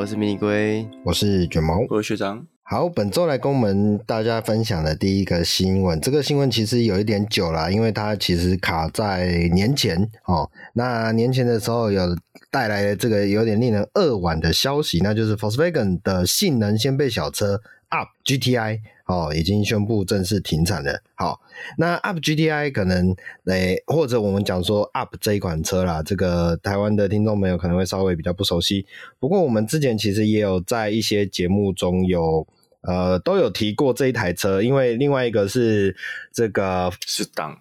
我是迷你龟，我是卷毛，我是学长。好，本周来跟我们大家分享的第一个新闻，这个新闻其实有一点久了，因为它其实卡在年前哦。那年前的时候有带来了这个有点令人扼腕的消息，那就是 Volkswagen 的性能掀背小车 Up GTI 哦，已经宣布正式停产了。好，那 Up GTI 可能诶、欸，或者我们讲说 Up 这一款车啦，这个台湾的听众朋友可能会稍微比较不熟悉。不过我们之前其实也有在一些节目中有。呃，都有提过这一台车，因为另外一个是这个是当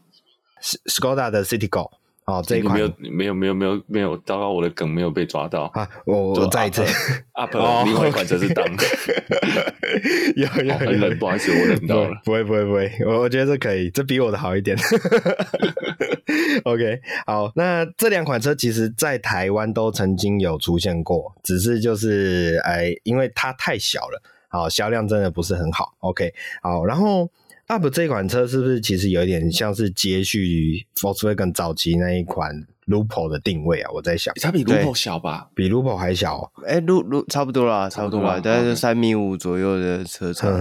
是 Skoda 的 Citigo 哦，这一款没有没有没有没有没有，糟糕，我的梗没有被抓到啊！我我再一次 Up, 另外一款则是当，有有有，不好意思，我忍到了，不会不会不会，我我觉得这可以，这比我的好一点。OK，好，那这两款车其实在台湾都曾经有出现过，只是就是哎，因为它太小了。好，销量真的不是很好。OK，好，然后 Up 这款车是不是其实有一点像是接续 Volkswagen 早期那一款 Lupo 的定位啊？我在想，它比 Lupo 小吧？比 Lupo 还小？哎，Lupo 差不多啦，差不多啦，大概是三米五左右的车长。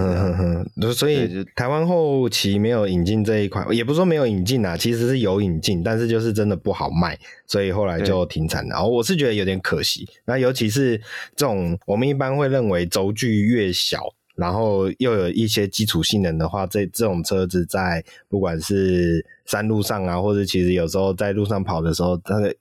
所以台湾后期没有引进这一款，也不是说没有引进啊，其实是有引进，但是就是真的不好卖，所以后来就停产了。然后我是觉得有点可惜。那尤其是这种我们一般会认为轴距越小。然后又有一些基础性能的话，这这种车子在不管是山路上啊，或者其实有时候在路上跑的时候，它的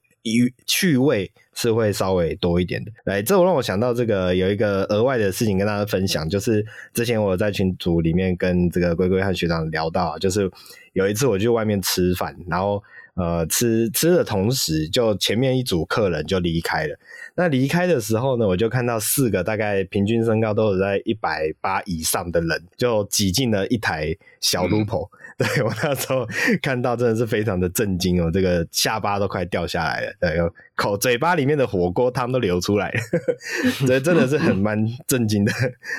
趣味是会稍微多一点的。来，这让我想到这个有一个额外的事情跟大家分享，就是之前我在群组里面跟这个龟龟和学长聊到，就是有一次我去外面吃饭，然后。呃，吃吃的同时，就前面一组客人就离开了。那离开的时候呢，我就看到四个大概平均身高都有在一百八以上的人，就挤进了一台小 Lupo。嗯、对，我那时候看到真的是非常的震惊哦，这个下巴都快掉下来了，对，口嘴巴里面的火锅汤都流出来了，这真的是很蛮震惊的。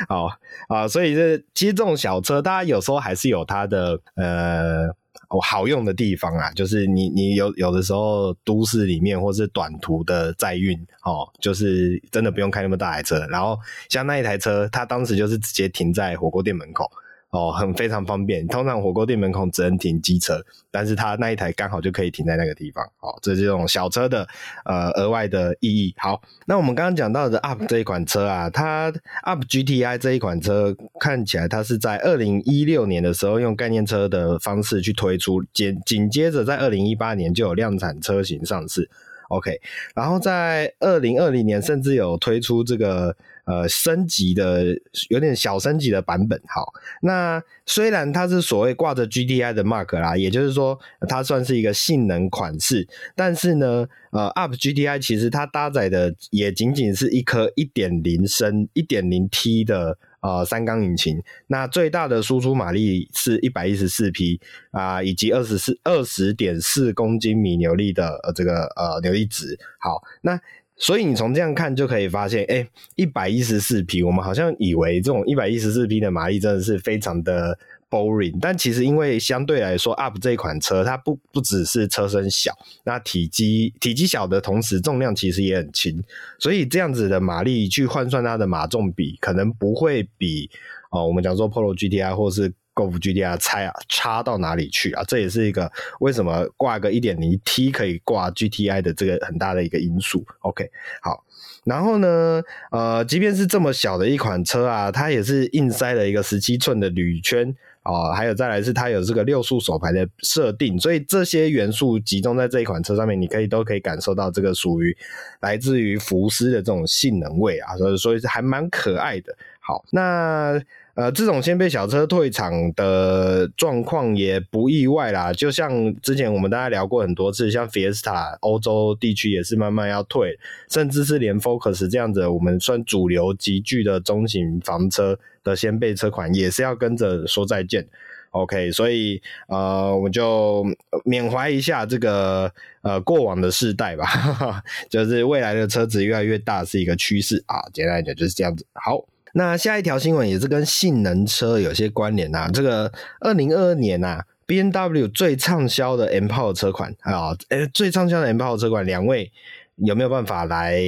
好啊，所以这其实这种小车，大家有时候还是有它的呃。哦，好用的地方啊，就是你你有有的时候都市里面或是短途的载运哦，就是真的不用开那么大台车。然后像那一台车，它当时就是直接停在火锅店门口。哦，很非常方便。通常火锅店门口只能停机车，但是它那一台刚好就可以停在那个地方。哦，这是这种小车的呃额外的意义。好，那我们刚刚讲到的 Up 这一款车啊，它 Up GTI 这一款车看起来它是在二零一六年的时候用概念车的方式去推出，紧紧接着在二零一八年就有量产车型上市。OK，然后在二零二零年甚至有推出这个。呃，升级的有点小升级的版本，好，那虽然它是所谓挂着 GTI 的 mark 啦，也就是说它算是一个性能款式，但是呢，呃，Up GTI 其实它搭载的也仅仅是一颗一点零升、一点零 T 的呃三缸引擎，那最大的输出马力是一百一十四匹啊，以及二十四二十点四公斤米扭力的呃这个呃扭力值，好，那。所以你从这样看就可以发现，哎，一百一十四匹，我们好像以为这种一百一十四匹的马力真的是非常的 boring，但其实因为相对来说，Up 这款车它不不只是车身小，那体积体积小的同时重量其实也很轻，所以这样子的马力去换算它的马重比，可能不会比哦我们讲说 Polo GTI 或是 Golf GTI 差啊差到哪里去啊？这也是一个为什么挂个一点零 T 可以挂 GTI 的这个很大的一个因素。OK，好，然后呢，呃，即便是这么小的一款车啊，它也是硬塞了一个十七寸的铝圈啊，还有再来是它有这个六速手排的设定，所以这些元素集中在这一款车上面，你可以都可以感受到这个属于来自于福斯的这种性能味啊，所以所以还蛮可爱的。好，那。呃，这种掀背小车退场的状况也不意外啦，就像之前我们大家聊过很多次，像 Fiesta 欧洲地区也是慢慢要退，甚至是连 Focus 这样子我们算主流级距的中型房车的掀背车款也是要跟着说再见。OK，所以呃，我们就缅怀一下这个呃过往的世代吧，就是未来的车子越来越大是一个趋势啊，简单来讲就是这样子。好。那下一条新闻也是跟性能车有些关联啊。这个二零二二年啊 b N W 最畅销的 M Power 车款啊，诶，最畅销的 M Power 车款，两位有没有办法来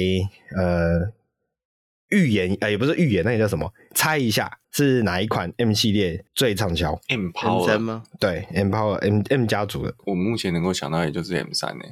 呃预言，呃，也不是预言，那个叫什么？猜一下是哪一款 M 系列最畅销？M Power 吗？对，M Power M M 家族的。我目前能够想到也就是 M 三呢，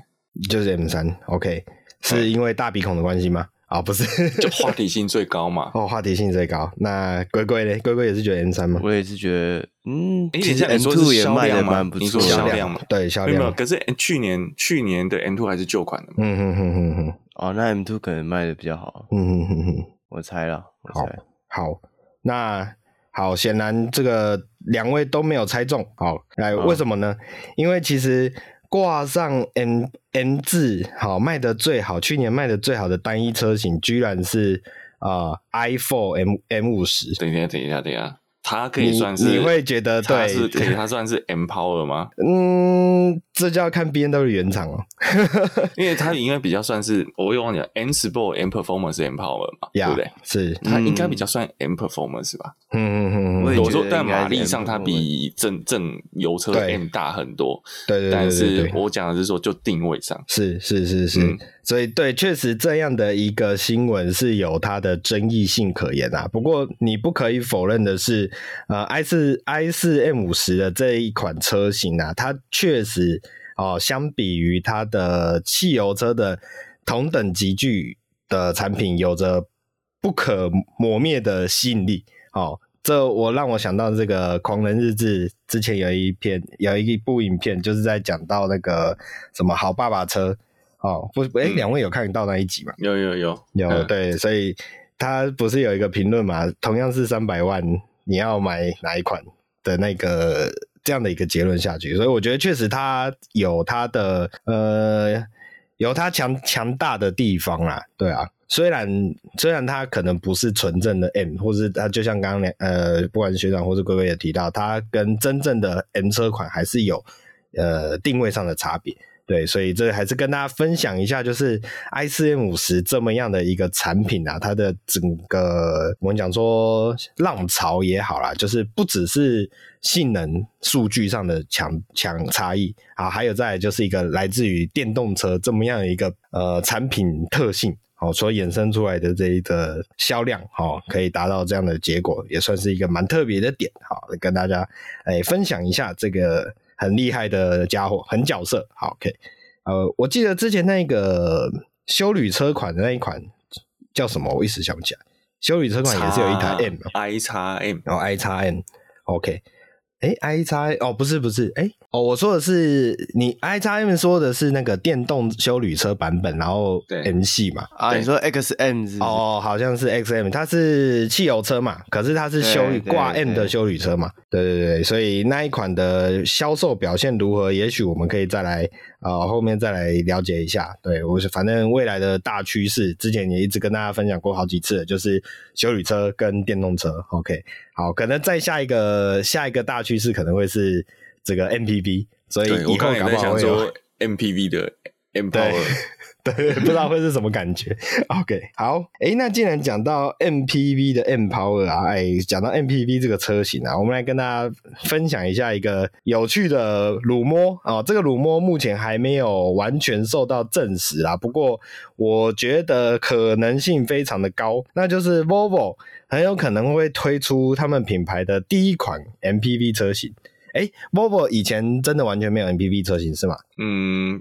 就是 M 三。OK，是因为大鼻孔的关系吗？啊、哦，不是，就话题性最高嘛。哦，话题性最高。那龟龟呢？龟龟也是觉得 M 三吗？我也是觉得，嗯，其实 M two 也卖的蛮不错，销量嘛，对，销量。可是去年去年的 M two 还是旧款的。嗯哼哼哼哼。哦，那 M two 可能卖的比较好。嗯哼哼哼。我猜了，我猜。好，好，那好，显然这个两位都没有猜中。好，来，为什么呢？哦、因为其实。挂上 N N 字，好卖的最好，去年卖的最好的单一车型，居然是啊、，iPhone M M 五十。等一下，等一下，等一下。它可以算是你，你会觉得对，是 可以它算是 M Power 吗？嗯，这就要看 B N W 原厂哦，因为它应该比较算是，我又忘记了 M Sport M Performance M Power 嘛，yeah, 对不对？是，它应该比较算 M Performance 吧？嗯嗯嗯嗯，我说但马力上它比正正油车 M 大很多，对对，对对对。但是我讲的是说就定位上，是是是是。嗯所以，对，确实这样的一个新闻是有它的争议性可言啊。不过，你不可以否认的是，呃，i 四 i 四 M 五十的这一款车型啊，它确实哦，相比于它的汽油车的同等级距的产品，有着不可磨灭的吸引力。哦，这我让我想到这个《狂人日志》之前有一篇有一部影片，就是在讲到那个什么好爸爸车。哦，不，哎，两位有看到那一集吗？有有有有，嗯、对，所以他不是有一个评论嘛？同样是三百万，你要买哪一款的那个这样的一个结论下去，所以我觉得确实他有他的呃，有他强强大的地方啦，对啊，虽然虽然他可能不是纯正的 M，或是他就像刚刚呃，不管是学长或是龟龟也提到，他跟真正的 M 车款还是有呃定位上的差别。对，所以这还是跟大家分享一下，就是 i4 M50 这么样的一个产品啊，它的整个我们讲说浪潮也好啦，就是不只是性能数据上的强强差异啊，还有再就是一个来自于电动车这么样的一个呃产品特性，好，所衍生出来的这一个销量，好，可以达到这样的结果，也算是一个蛮特别的点，好，跟大家哎分享一下这个。很厉害的家伙，很角色。好，OK，呃，我记得之前那个修旅车款的那一款叫什么？我一时想不起来。修旅车款也是有一台 M，I 叉 M，然后 I 叉 M，OK。哎，i 叉哦，不是不是，哎哦，我说的是你 i 叉 M 说的是那个电动修旅车版本，然后 M 系嘛啊，你说 X M 哦，好像是 X M，它是汽油车嘛，可是它是休旅挂 M 的修旅车嘛，对对对，所以那一款的销售表现如何？也许我们可以再来啊、呃，后面再来了解一下。对我是反正未来的大趋势，之前也一直跟大家分享过好几次，就是修理车跟电动车。OK。好，可能再下一个下一个大趋势可能会是这个 MPV，所以以后搞不好会有 MPV 的对，对，不知道会是什么感觉。OK，好，诶，那既然讲到 MPV 的 Empower 啊，哎，讲到 MPV 这个车型啊，我们来跟大家分享一下一个有趣的辱摸啊，这个辱摸目前还没有完全受到证实啊，不过我觉得可能性非常的高，那就是 Volvo。很有可能会推出他们品牌的第一款 MPV 车型。哎，Volvo 以前真的完全没有 MPV 车型是吗？嗯，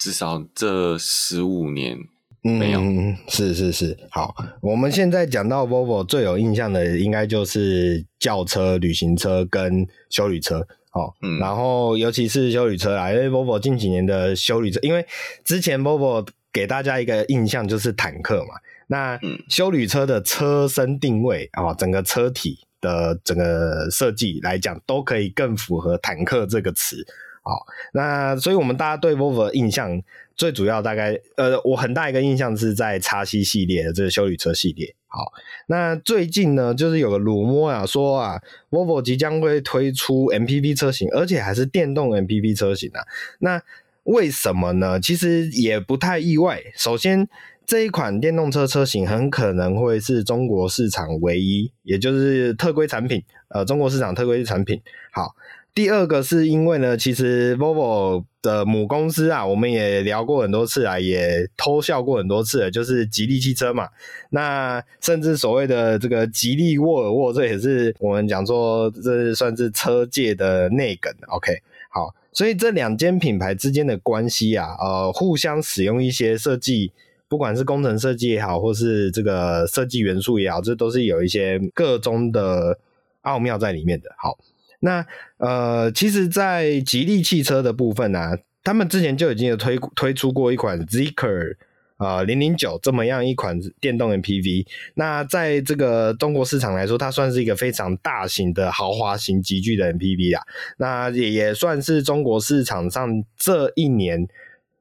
至少这十五年没有。嗯，是是是。好，我们现在讲到 Volvo 最有印象的，应该就是轿车、旅行车跟休旅车。哦，嗯，然后尤其是修旅车啊，因为 Volvo 近几年的修旅车，因为之前 Volvo 给大家一个印象就是坦克嘛。那修旅车的车身定位啊，整个车体的整个设计来讲，都可以更符合坦克这个词。好，那所以我们大家对 Volvo 的印象最主要大概，呃，我很大一个印象是在叉 C 系列的这个修理车系列。好，那最近呢，就是有个辱没啊，说啊，Volvo 即将会推出 MPV 车型，而且还是电动 MPV 车型啊。那为什么呢？其实也不太意外。首先，这一款电动车车型很可能会是中国市场唯一，也就是特规产品，呃，中国市场特规产品。好，第二个是因为呢，其实 Volvo 的母公司啊，我们也聊过很多次啊，也偷笑过很多次，就是吉利汽车嘛。那甚至所谓的这个吉利沃尔沃，这也是我们讲说，这算是车界的内梗。OK，好，所以这两间品牌之间的关系啊，呃，互相使用一些设计。不管是工程设计也好，或是这个设计元素也好，这都是有一些个中的奥妙在里面的。好，那呃，其实，在吉利汽车的部分呢、啊，他们之前就已经有推推出过一款 Zeekr 啊零零九这么样一款电动 MPV。那在这个中国市场来说，它算是一个非常大型的豪华型集聚的 MPV 啦。那也也算是中国市场上这一年。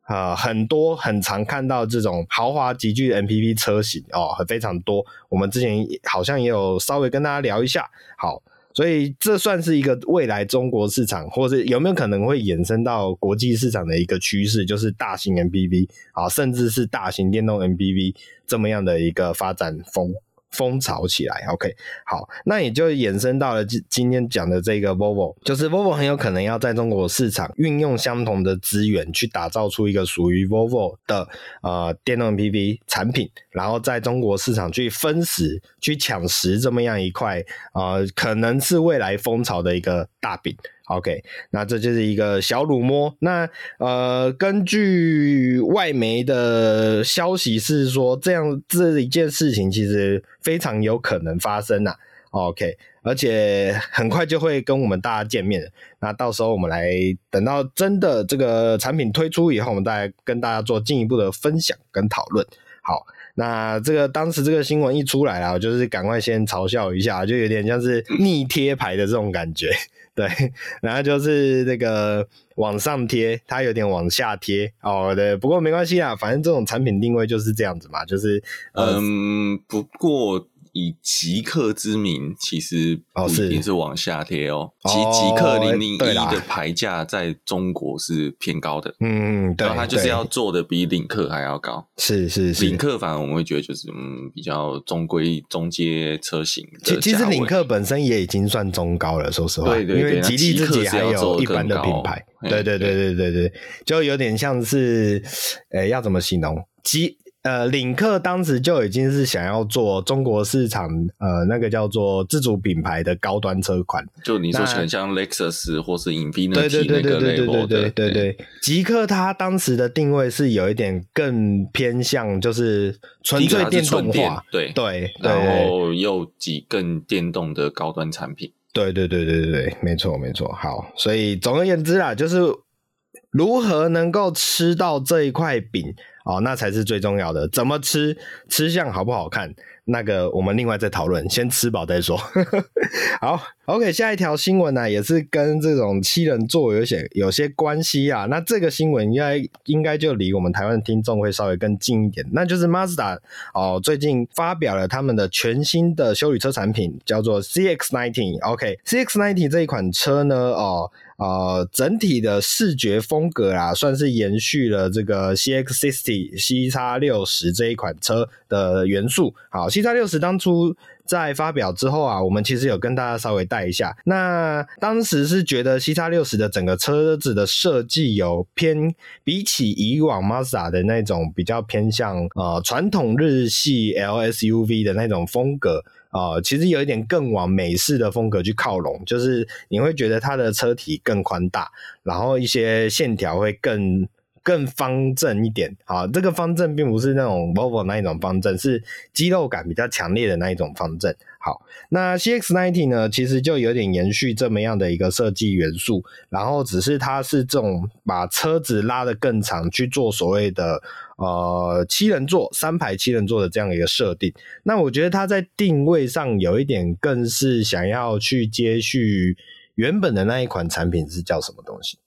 啊、很多很常看到这种豪华集聚 MPV 车型哦，非常多。我们之前好像也有稍微跟大家聊一下，好，所以这算是一个未来中国市场，或是有没有可能会衍生到国际市场的一个趋势，就是大型 MPV 啊，甚至是大型电动 MPV 这么样的一个发展风。风潮起来，OK，好，那也就衍生到了今今天讲的这个 Volvo，就是 Volvo 很有可能要在中国市场运用相同的资源去打造出一个属于 Volvo 的呃电动 MPV 产品，然后在中国市场去分食、去抢食这么样一块呃可能是未来风潮的一个大饼。OK，那这就是一个小乳摸。那呃，根据外媒的消息是说，这样这一件事情其实非常有可能发生呐。OK，而且很快就会跟我们大家见面。那到时候我们来等到真的这个产品推出以后，我们再跟大家做进一步的分享跟讨论。好，那这个当时这个新闻一出来啊，我就是赶快先嘲笑一下，就有点像是逆贴牌的这种感觉。对，然后就是那个往上贴，它有点往下贴哦。对，不过没关系啊，反正这种产品定位就是这样子嘛，就是嗯，不过。以极客之名，其实不一定是往下贴哦。其极客零零一的牌价在中国是偏高的，嗯，对，它就是要做的比领克还要高。是是是，领克反而我们会觉得就是嗯比较中规中阶车型。其其实领克本身也已经算中高了，说实话，对对对，因为吉利自己还有一般的品牌，对对对对对对，就有点像是，诶，要怎么形容？吉。呃，领克当时就已经是想要做中国市场，呃，那个叫做自主品牌的高端车款。就你说很像 Lexus 或是 Infiniti 对对对对对对对对对对。极客它当时的定位是有一点更偏向，就是纯粹电动化，对对，然后又几更电动的高端产品。对对对对对对，没错没错。好，所以总而言之啦，就是如何能够吃到这一块饼。哦，那才是最重要的。怎么吃，吃相好不好看，那个我们另外再讨论。先吃饱再说。好，OK，下一条新闻呢、也是跟这种七人座有些有些关系啊。那这个新闻应该应该就离我们台湾听众会稍微更近一点。那就是 Mazda 哦，最近发表了他们的全新的休旅车产品，叫做 CX-90。OK，CX-90 这一款车呢，哦。呃，整体的视觉风格啊，算是延续了这个 C X sixty CX60 这一款车的元素。好，CX60 当初在发表之后啊，我们其实有跟大家稍微带一下。那当时是觉得 CX60 的整个车子的设计有偏，比起以往 Mazda 的那种比较偏向呃传统日系 LSUV 的那种风格。啊、其实有一点更往美式的风格去靠拢，就是你会觉得它的车体更宽大，然后一些线条会更更方正一点。啊，这个方正并不是那种 Volvo 那一种方正，是肌肉感比较强烈的那一种方正。好，那 CX-90 呢，其实就有点延续这么样的一个设计元素，然后只是它是这种把车子拉得更长去做所谓的呃七人座、三排七人座的这样一个设定。那我觉得它在定位上有一点更是想要去接续原本的那一款产品是叫什么东西？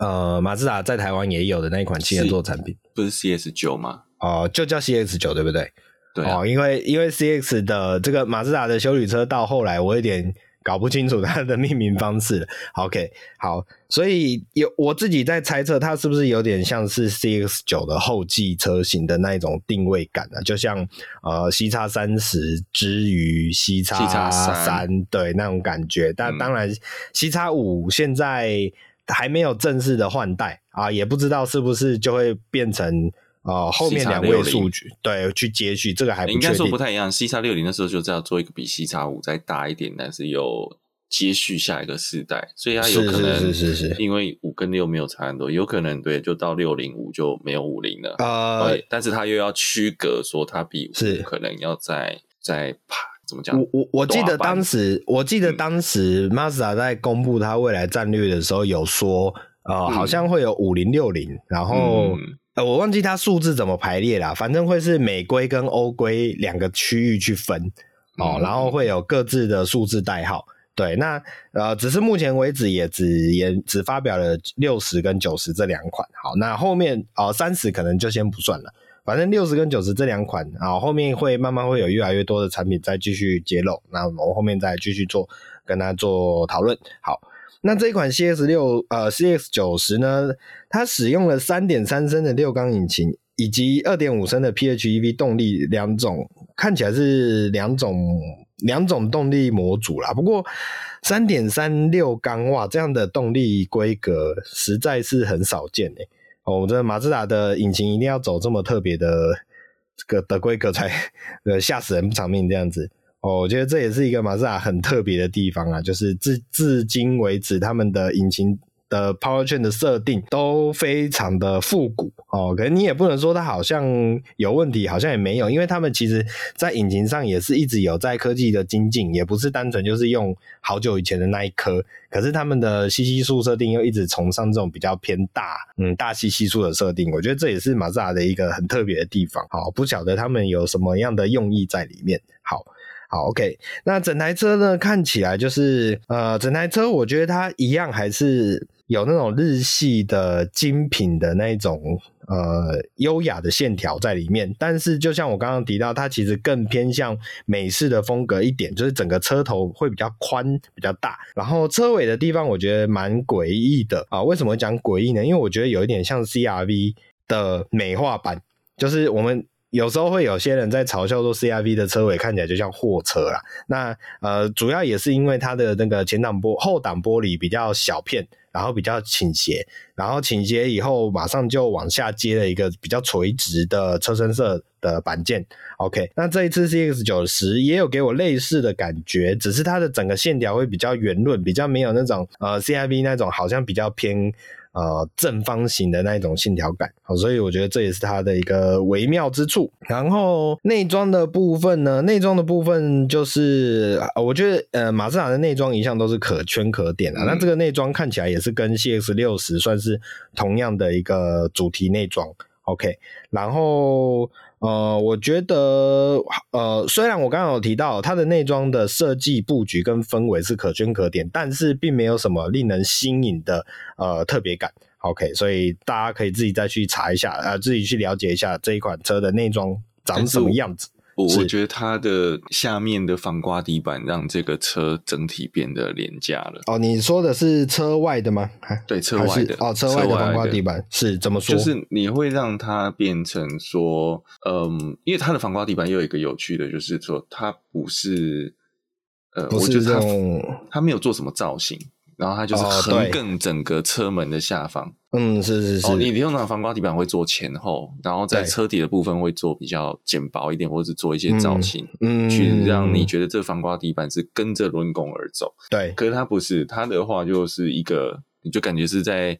呃，马自达在台湾也有的那一款七人座产品，不是 CS 九吗？哦、呃，就叫 CS 九对不对？对啊、哦，因为因为 CX 的这个马自达的修理车到后来，我有点搞不清楚它的命名方式。OK，好，所以有我自己在猜测，它是不是有点像是 CX 九的后继车型的那一种定位感呢、啊？就像呃 C 叉三十之于 C 叉三，对那种感觉。但当然，C 叉五现在还没有正式的换代啊，也不知道是不是就会变成。哦，后面两位数据对去接续，这个还不。应该说不太一样。C 叉六零的时候就是要做一个比 C 叉五再大一点，但是又接续下一个世代，所以它有可能是是是是，因为五跟六没有差很多，有可能对，就到六零五就没有五零了啊。对，但是它又要区隔说它比五可能要再再爬，怎么讲？我我我记得当时，我记得当时 Mazda 在公布它未来战略的时候有说，呃，嗯、好像会有五零六零，然后。嗯呃，我忘记它数字怎么排列了，反正会是美规跟欧规两个区域去分哦，嗯、然后会有各自的数字代号。对，那呃，只是目前为止也只也只发表了六十跟九十这两款。好，那后面哦三十可能就先不算了，反正六十跟九十这两款啊，后面会慢慢会有越来越多的产品再继续揭露，那我们后面再继续做跟他做讨论。好。那这一款 CX 六呃 CX 九十呢，它使用了三点三升的六缸引擎，以及二点五升的 PHEV 动力两种，看起来是两种两种动力模组啦。不过三点三六缸哇，这样的动力规格实在是很少见诶。哦，我这马自达的引擎一定要走这么特别的这个的规格才呃吓死人不偿命这样子。哦，我觉得这也是一个马自达很特别的地方啊，就是至至今为止，他们的引擎的 powertrain 的设定都非常的复古哦。可是你也不能说它好像有问题，好像也没有，因为他们其实在引擎上也是一直有在科技的精进，也不是单纯就是用好久以前的那一颗。可是他们的 CC 数设定又一直崇尚这种比较偏大，嗯，大 CC 数的设定，我觉得这也是马自达的一个很特别的地方。好，不晓得他们有什么样的用意在里面。好。好，OK，那整台车呢，看起来就是，呃，整台车我觉得它一样还是有那种日系的精品的那种，呃，优雅的线条在里面。但是就像我刚刚提到，它其实更偏向美式的风格一点，就是整个车头会比较宽、比较大，然后车尾的地方我觉得蛮诡异的啊。为什么讲诡异呢？因为我觉得有一点像 CRV 的美化版，就是我们。有时候会有些人在嘲笑说，CRV 的车尾看起来就像货车啦。那呃，主要也是因为它的那个前挡玻后挡玻璃比较小片，然后比较倾斜，然后倾斜以后马上就往下接了一个比较垂直的车身色的板件。OK，那这一次 CX 九十也有给我类似的感觉，只是它的整个线条会比较圆润，比较没有那种呃 CRV 那种好像比较偏。呃，正方形的那一种线条感，好，所以我觉得这也是它的一个微妙之处。然后内装的部分呢，内装的部分就是，我觉得呃，马自达的内装一向都是可圈可点啊。嗯、那这个内装看起来也是跟 CX 六十算是同样的一个主题内装。OK，然后。呃，我觉得，呃，虽然我刚刚有提到它的内装的设计布局跟氛围是可圈可点，但是并没有什么令人新颖的呃特别感。OK，所以大家可以自己再去查一下，呃，自己去了解一下这一款车的内装长什么样子。我我觉得它的下面的防刮底板让这个车整体变得廉价了。哦，你说的是车外的吗？对，车外的。哦，车外的防刮底板是怎么说？就是你会让它变成说，嗯，因为它的防刮底板又有一个有趣的，就是说它不是，呃，不是我觉得它它没有做什么造型。然后它就是横亘整个车门的下方，哦、嗯，是是是。哦，你通常防刮底板会做前后，然后在车底的部分会做比较简薄一点，或者是做一些造型，嗯，去让你觉得这防刮底板是跟着轮拱而走。对，可是它不是，它的话就是一个，你就感觉是在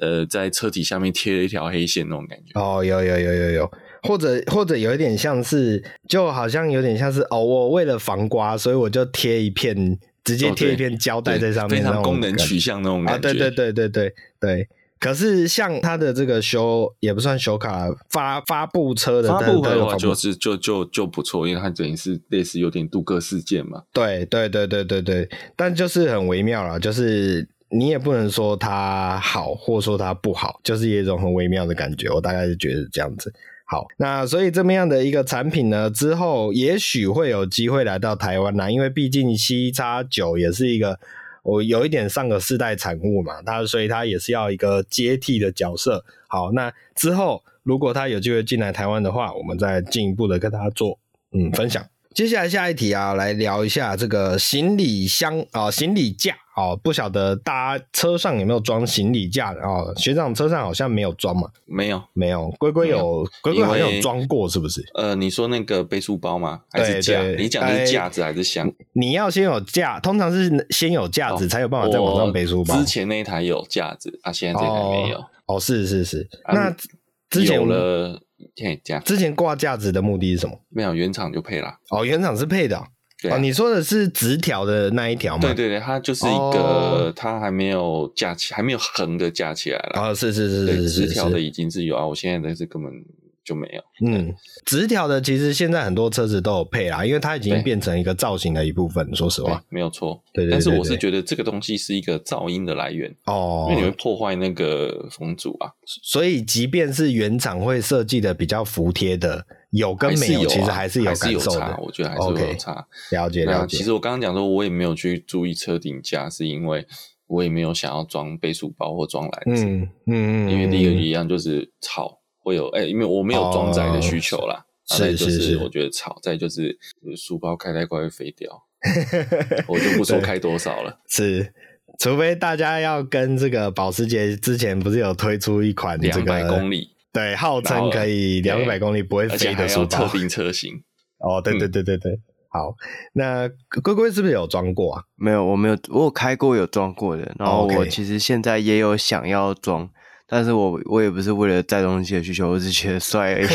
呃在车体下面贴了一条黑线那种感觉。哦，有有有有有，或者或者有一点像是，就好像有点像是哦，我为了防刮，所以我就贴一片。直接贴一片胶带在上面，非常功能取向那种感觉。啊，对对对对对对。可是像它的这个修也不算修卡发发布车的发布的话，就是就就就不错，因为它等于是类似有点镀铬事件嘛。对对对对对对，但就是很微妙了，就是你也不能说它好，或说它不好，就是有一种很微妙的感觉。我大概是觉得这样子。好，那所以这么样的一个产品呢，之后也许会有机会来到台湾啦，因为毕竟 C 叉九也是一个我有一点上个世代产物嘛，它所以它也是要一个接替的角色。好，那之后如果它有机会进来台湾的话，我们再进一步的跟大家做嗯分享。接下来下一题啊，来聊一下这个行李箱啊、行李架、哦，不晓得大家车上有没有装行李架的、哦？学长车上好像没有装嘛？没有，没有。龟龟有，龟龟好像有装过，是不是？呃，你说那个背书包吗？还是架？你讲的是架子还是箱？你要先有架，通常是先有架子才有办法在网上背书包。之前那一台有架子啊，现在这台没有。哦，哦，是是是。啊、那之前有了。之前挂架子的目的是什么？没有，原厂就配了。哦，原厂是配的。对啊，哦，你说的是直条的那一条吗？对对对，它就是一个，哦，它还没有架起，还没有横的架起来了。哦，是是是是是，直条的已经是有啊，我现在的是根本。就没有，嗯，直条的其实现在很多车子都有配啦，因为它已经变成一个造型的一部分。说实话，没有错，对，对，对，对，但是我是觉得这个东西是一个噪音的来源哦，因为你会破坏那个风阻啊。所以，即便是原厂会设计的比较服帖的，有跟没有，其实还是有感受的。差，我觉得还是有差。Okay, 了解了解。其实我刚刚讲说，我也没有去注意车顶架，是因为我也没有想要装背书包或装篮子。嗯嗯，因为第一个一样就是吵。会有哎、欸，因为我没有装载的需求啦，是、哦、就是我觉得吵，再就是书包开太快会飞掉，我就不说开多少了。是，除非大家要跟这个保时捷之前不是有推出一款两百公里，对，号称可以两百公里不会飞的书包，特定车型。哦，对对对对对，嗯、好，那龟龟是不是有装过啊？没有，我没有，我有开过有装过的，然后我其实现在也有想要装。但是我我也不是为了载东西的需求，我是觉得帅而已。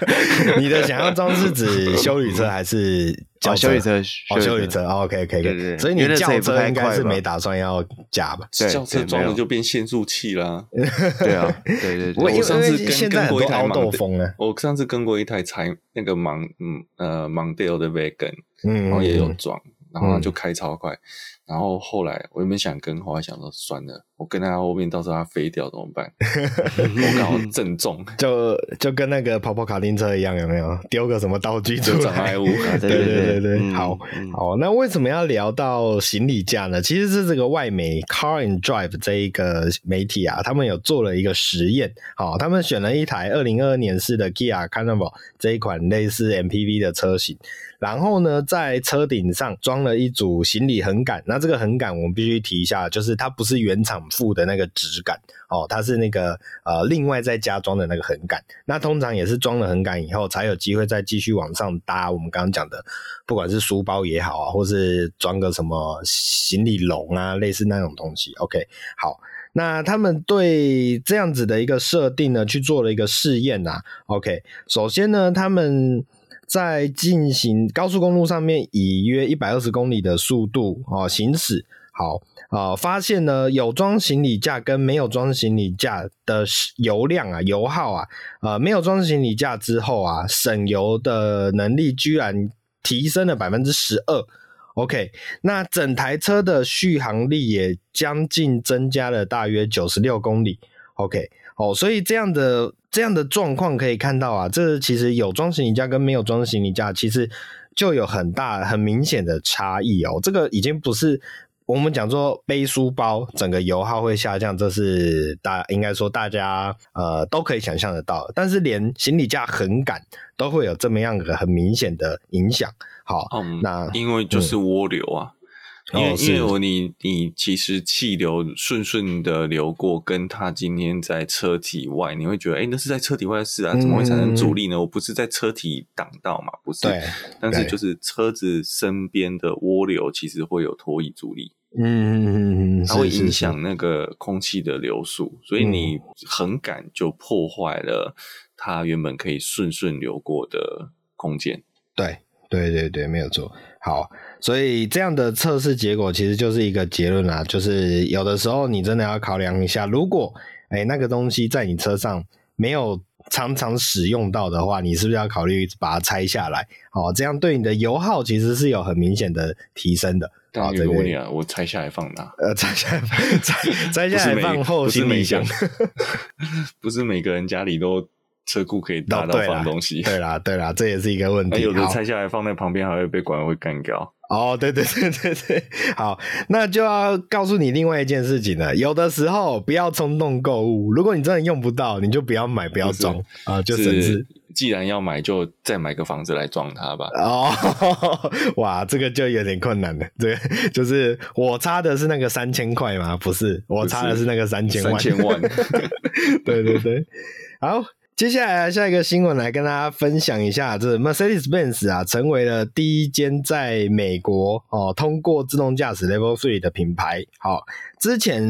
你的想象装是指修理车还是轿车？休旅车，修理车。OK OK OK。所以你的轿车应该是没打算要加吧？轿车装了就变限速器啦。对啊，对对对。我上次跟跟过一台芒豆，我上次跟过一台柴那个芒嗯呃芒迪欧的 Wagon，然后也有装，然后就开超快。然后后来我原本想跟，后来想说算了，我跟在他后面，到时候他飞掉怎么办？我刚好正中，就就跟那个跑跑卡丁车一样，有没有丢个什么道具出来？障碍物。对对对对对，嗯、好、嗯、好。那为什么要聊到行李架呢？其实是这个外媒 Car and Drive 这一个媒体啊，他们有做了一个实验。好，他们选了一台二零二二年式的 Kia Carnival 这一款类似 MPV 的车型。然后呢，在车顶上装了一组行李横杆。那这个横杆我们必须提一下，就是它不是原厂附的那个直杆哦，它是那个呃另外再加装的那个横杆。那通常也是装了横杆以后，才有机会再继续往上搭。我们刚刚讲的，不管是书包也好啊，或是装个什么行李笼啊，类似那种东西。OK，好，那他们对这样子的一个设定呢，去做了一个试验呐。OK，首先呢，他们。在进行高速公路上面以约一百二十公里的速度啊行驶，好啊，发现呢有装行李架跟没有装行李架的油量啊油耗啊，呃没有装行李架之后啊省油的能力居然提升了百分之十二，OK，那整台车的续航力也将近增加了大约九十六公里，OK。哦，所以这样的这样的状况可以看到啊，这其实有装行李架跟没有装行李架，其实就有很大很明显的差异哦。这个已经不是我们讲说背书包整个油耗会下降，这是大应该说大家呃都可以想象得到。但是连行李架横杆都会有这么样的很明显的影响。好，嗯，那因为就是涡流啊。嗯因为因为我你你其实气流顺顺的流过，跟它今天在车体外，你会觉得哎，那是在车体外的事啊，怎么会产生阻力呢？我不是在车体挡道嘛，不是。对。但是就是车子身边的涡流其实会有拖曳阻力，嗯嗯嗯嗯，它会影响那个空气的流速，所以你横杆就破坏了它原本可以顺顺流过的空间。对对对对，没有错。好。所以这样的测试结果其实就是一个结论啦，就是有的时候你真的要考量一下，如果诶那个东西在你车上没有常常使用到的话，你是不是要考虑把它拆下来？哦，这样对你的油耗其实是有很明显的提升的。好，这个问题啊，我拆下来放哪？呃，拆下来拆 拆下来放后行李箱，不是每个人家里都。车库可以大到放东西。对啦，对啦，这也是一个问题。有的拆下来放在旁边，还会被管会干掉。哦，对对对对对，好，那就要告诉你另外一件事情了。有的时候不要冲动购物，如果你真的用不到，你就不要买，不要装啊、呃，就省事。既然要买，就再买个房子来装它吧。哦，哇，这个就有点困难了。对，就是我差的是那个三千块吗？不是，我差的是那个三千万。三千万。对对对，好。接下来下一个新闻来跟大家分享一下，这 Mercedes-Benz 啊，成为了第一间在美国哦通过自动驾驶 Level Three 的品牌。好，之前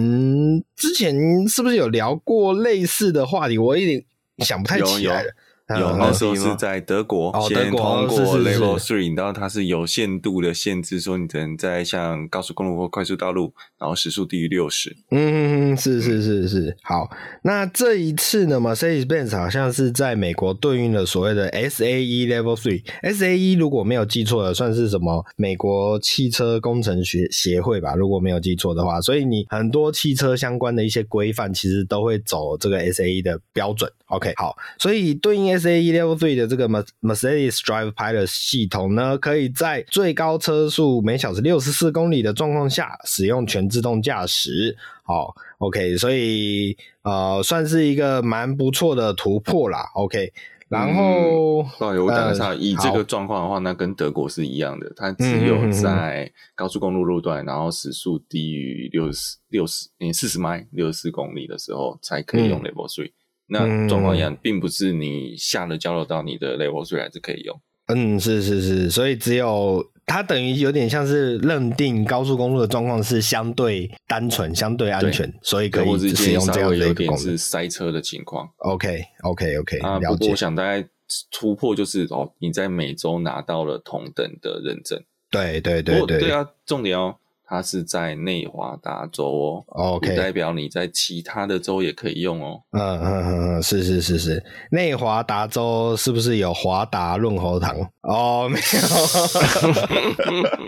之前是不是有聊过类似的话题？我有点想不太起来了。那时候是在德国，先通过 Level Three，然后它是有限度的限制，说你只能在像高速公路或快速道路，然后时速低于六十。嗯，是是是是。好，那这一次呢，Mercedes-Benz 好像是在美国对应了所谓的 SAE Level Three。SAE 如果没有记错的，算是什么？美国汽车工程学协会吧，如果没有记错的话。所以你很多汽车相关的一些规范，其实都会走这个 SAE 的标准。OK，好，所以对应 SAE Level Three 的这个 Mercedes Drive Pilot 系统呢，可以在最高车速每小时六十四公里的状况下使用全自动驾驶。好，OK，所以呃，算是一个蛮不错的突破啦。OK，然后，不好意思，我讲一下，呃、以这个状况的话，那跟德国是一样的，它只有在高速公路路段，然后时速低于六十六十，嗯，四十迈六十四公里的时候才可以用 Level 3。嗯那状况一样，并不是你下了交流道，你的 Level 3还是可以用。嗯，是是是，所以只有它等于有点像是认定高速公路的状况是相对单纯、相对安全，所以可以使用这样的一个功能。是塞车的情况。OK OK OK，啊，不过我想大概突破就是哦，你在美洲拿到了同等的认证。对对对对，对啊，重点哦。它是在内华达州哦，OK，代表你在其他的州也可以用哦。嗯嗯嗯嗯，是是是是，内华达州是不是有华达润喉糖？哦，没有。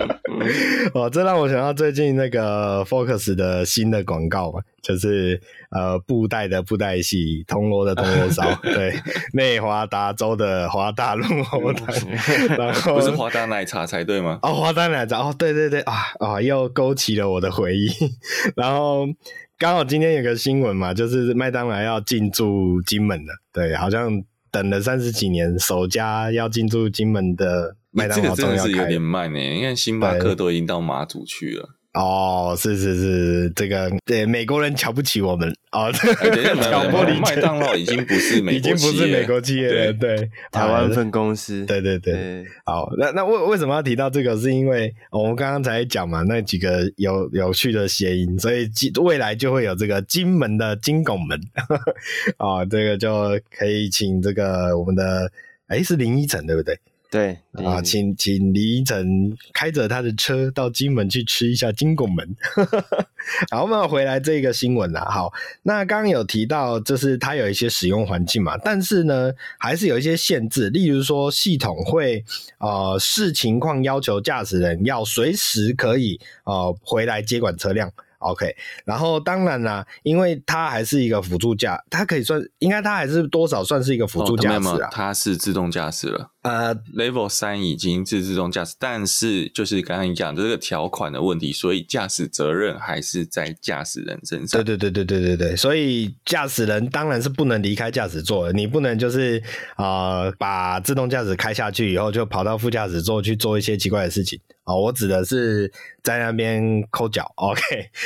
哦，这让我想到最近那个 Focus 的新的广告嘛，就是呃布袋的布袋戏，铜锣的铜锣烧，对，内华达州的华大润喉糖，然后不是华大奶茶才对吗？哦，华大奶茶，哦，对对对，啊啊，又勾起了我的回忆。然后刚好今天有个新闻嘛，就是麦当劳要进驻金门了，对，好像等了三十几年，首家要进驻金门的。麦当劳这个真的是有点慢呢，因为星巴克都已经到马祖去了。哦，是是是，这个对美国人瞧不起我们哦，这个挑拨离间。麦当劳已经不是美国，已经不是美国企业了，对，台湾分公司。对对对，好，那那为为什么要提到这个？是因为我们刚刚才讲嘛，那几个有有趣的谐音，所以未来就会有这个金门的金拱门啊，这个就可以请这个我们的哎是林依晨对不对？对啊，请请李依晨开着他的车到金门去吃一下金拱门。好，我们要回来这个新闻啦。好，那刚刚有提到，就是它有一些使用环境嘛，但是呢，还是有一些限制，例如说系统会呃视情况要求驾驶人要随时可以呃回来接管车辆。OK，然后当然啦，因为它还是一个辅助驾，它可以算，应该它还是多少算是一个辅助驾驶啊。它是自动驾驶了，呃，Level 三已经是自动驾驶，但是就是刚刚你讲的这个条款的问题，所以驾驶责任还是在驾驶人身上。对对对对对对对，所以驾驶人当然是不能离开驾驶座的，你不能就是啊、呃、把自动驾驶开下去以后就跑到副驾驶座去做一些奇怪的事情。哦，我指的是在那边抠脚，OK，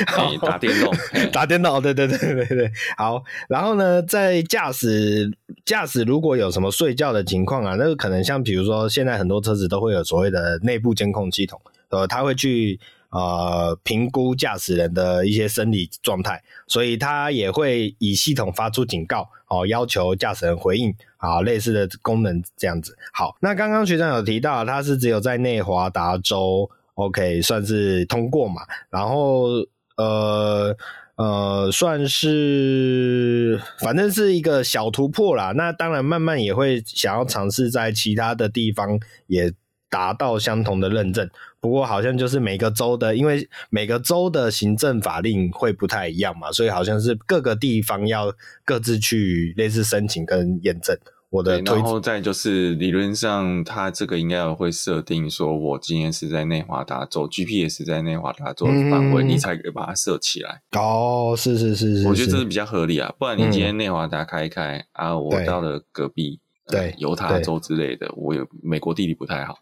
打电动，打电动，对对对对对，好。然后呢，在驾驶驾驶如果有什么睡觉的情况啊，那个可能像比如说现在很多车子都会有所谓的内部监控系统，呃，他会去呃评估驾驶人的一些生理状态，所以他也会以系统发出警告，哦，要求驾驶人回应。啊，类似的功能这样子。好，那刚刚学长有提到，它是只有在内华达州，OK，算是通过嘛。然后，呃呃，算是反正是一个小突破啦。那当然，慢慢也会想要尝试在其他的地方也达到相同的认证。不过好像就是每个州的，因为每个州的行政法令会不太一样嘛，所以好像是各个地方要各自去类似申请跟验证。我的推，然后再就是理论上，它这个应该会设定说，我今天是在内华达州，GPS 在内华达州的范围，嗯、你才可以把它设起来。哦，是是是是，我觉得这是比较合理啊。不然你今天内华达开一开、嗯、啊，我到了隔壁。对，犹他州之类的，我有美国地理不太好。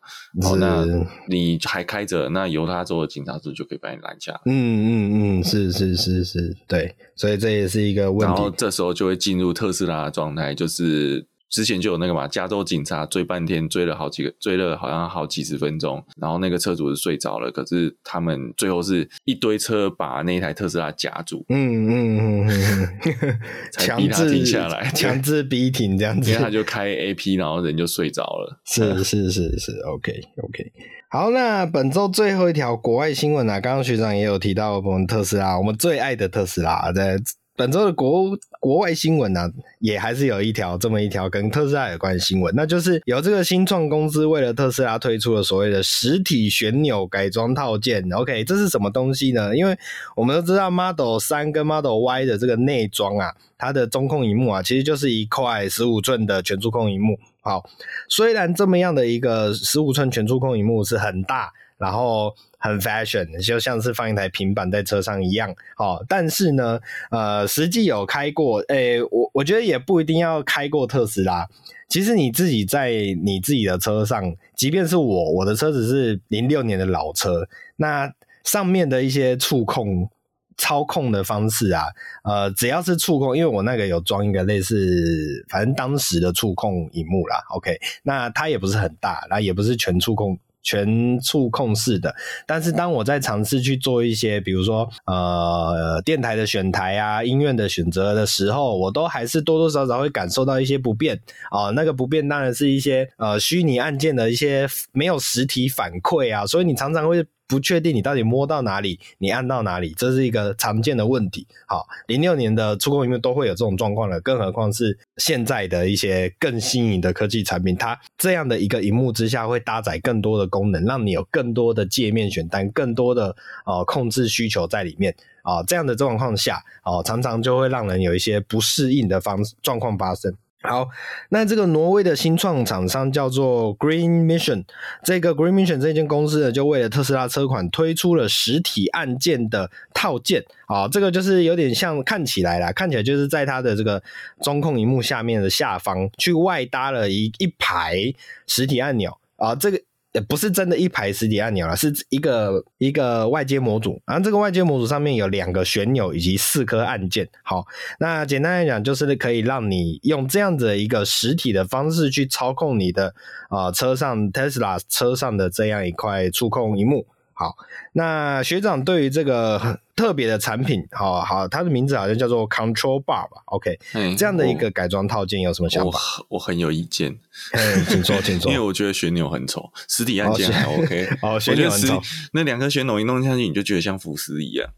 哦，那你还开着，那犹他州的警察是不是就可以把你拦下？嗯嗯嗯，是是是是，对，所以这也是一个问题。然后这时候就会进入特斯拉的状态，就是。之前就有那个嘛，加州警察追半天，追了好几个，追了好像好几十分钟，然后那个车主是睡着了，可是他们最后是一堆车把那台特斯拉夹住，嗯嗯嗯嗯，才逼他停下来，强制逼停这样子，因为他就开 AP，然后人就睡着了。是是是是，OK OK。好，那本周最后一条国外新闻啊，刚刚学长也有提到我们特斯拉，我们最爱的特斯拉在。本周的国国外新闻呢、也还是有一条这么一条跟特斯拉有关的新闻，那就是有这个新创公司为了特斯拉推出了所谓的实体旋钮改装套件。OK，这是什么东西呢？因为我们都知道 Model 3跟 Model Y 的这个内装啊，它的中控荧幕啊，其实就是一块十五寸的全触控荧幕。好，虽然这么样的一个十五寸全触控荧幕是很大，然后。很 fashion，就像是放一台平板在车上一样，哦，但是呢，呃，实际有开过，诶、我我觉得也不一定要开过特斯拉。其实你自己在你自己的车上，即便是我，我的车子是零六年的老车，那上面的一些触控操控的方式啊，呃，只要是触控，因为我那个有装一个类似，反正当时的触控荧幕啦，OK，那它也不是很大，那也不是全触控。全触控式的，但是当我在尝试去做一些，比如说呃电台的选台啊、音乐的选择的时候，我都还是多多少少会感受到一些不便啊、那个不便当然是一些呃虚拟按键的一些没有实体反馈啊，所以你常常会。不确定你到底摸到哪里，你按到哪里，这是一个常见的问题。好，零六年的触控萤幕都会有这种状况了，更何况是现在的一些更新颖的科技产品，它这样的一个荧幕之下会搭载更多的功能，让你有更多的界面选单，更多的呃控制需求在里面啊、这样的状况下，哦、常常就会让人有一些不适应的方状况发生。好，那这个挪威的新创厂商叫做 Green Mission，这个 Green Mission 这间公司呢，就为了特斯拉车款推出了实体按键的套件。啊，这个就是有点像看起来啦，看起来就是在它的这个中控荧幕下面的下方去外搭了一一排实体按钮啊，这个。也不是真的一排实体按钮了，是一个一个外接模组，然后这个外接模组上面有两个旋钮以及四颗按键。好，那简单来讲就是可以让你用这样子一个实体的方式去操控你的啊、车上 Tesla 车上的这样一块触控荧幕。好，那学长对于这个特别的产品，好好，它的名字好像叫做 Control Bar 吧？OK，嗯，这样的一个改装套件有什么想法？我，我很有意见，嗯，请说，请说，因为我觉得旋钮很丑，实体按键还 OK，哦，旋钮很丑，那两颗旋钮一弄下去，你就觉得像腐蚀一样，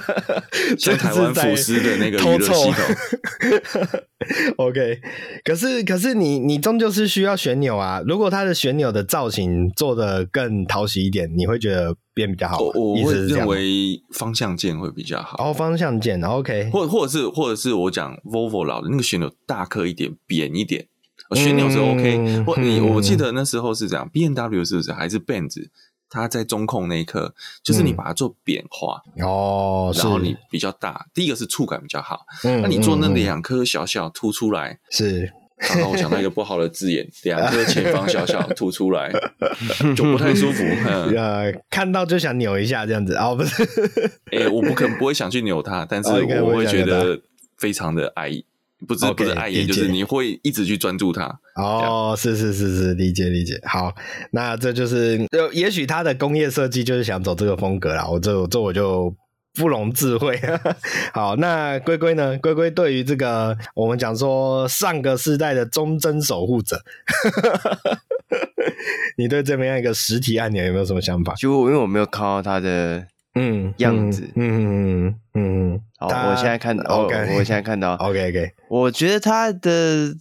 像台湾腐蚀的那个娱乐系统。OK，可是可是你你终究是需要旋钮啊！如果它的旋钮的造型做的更讨喜一点，你会觉得变比较好。我我会认为方向键会比较好。哦，方向键，OK，或或者是或者是我讲 Volvo 老的那个旋钮大颗一点，扁一点，旋钮是 OK、嗯。或你我记得那时候是这样，BMW 是不是还是 Benz？它在中控那一刻，就是你把它做扁化、嗯、哦，然后你比较大，第一个是触感比较好。嗯，那你做那两颗小小凸出来，是，刚刚我想到一个不好的字眼，两颗 前方小小吐出来，就不太舒服。呃，看到就想扭一下这样子哦，不是，哎、欸，我不可能不会想去扭它，但是我会觉得非常的爱意。不是、okay, 不是碍眼，就是你会一直去专注它。哦，是是是是，理解理解。好，那这就是，也许它的工业设计就是想走这个风格啦。我这这我就不容置喙。好，那龟龟呢？龟龟对于这个我们讲说上个世代的忠贞守护者，你对这么样一个实体按钮有没有什么想法？就因为我没有看到它的。嗯，样子，嗯嗯嗯嗯，好，我现在看到，OK，我现在看到，OK OK，我觉得它的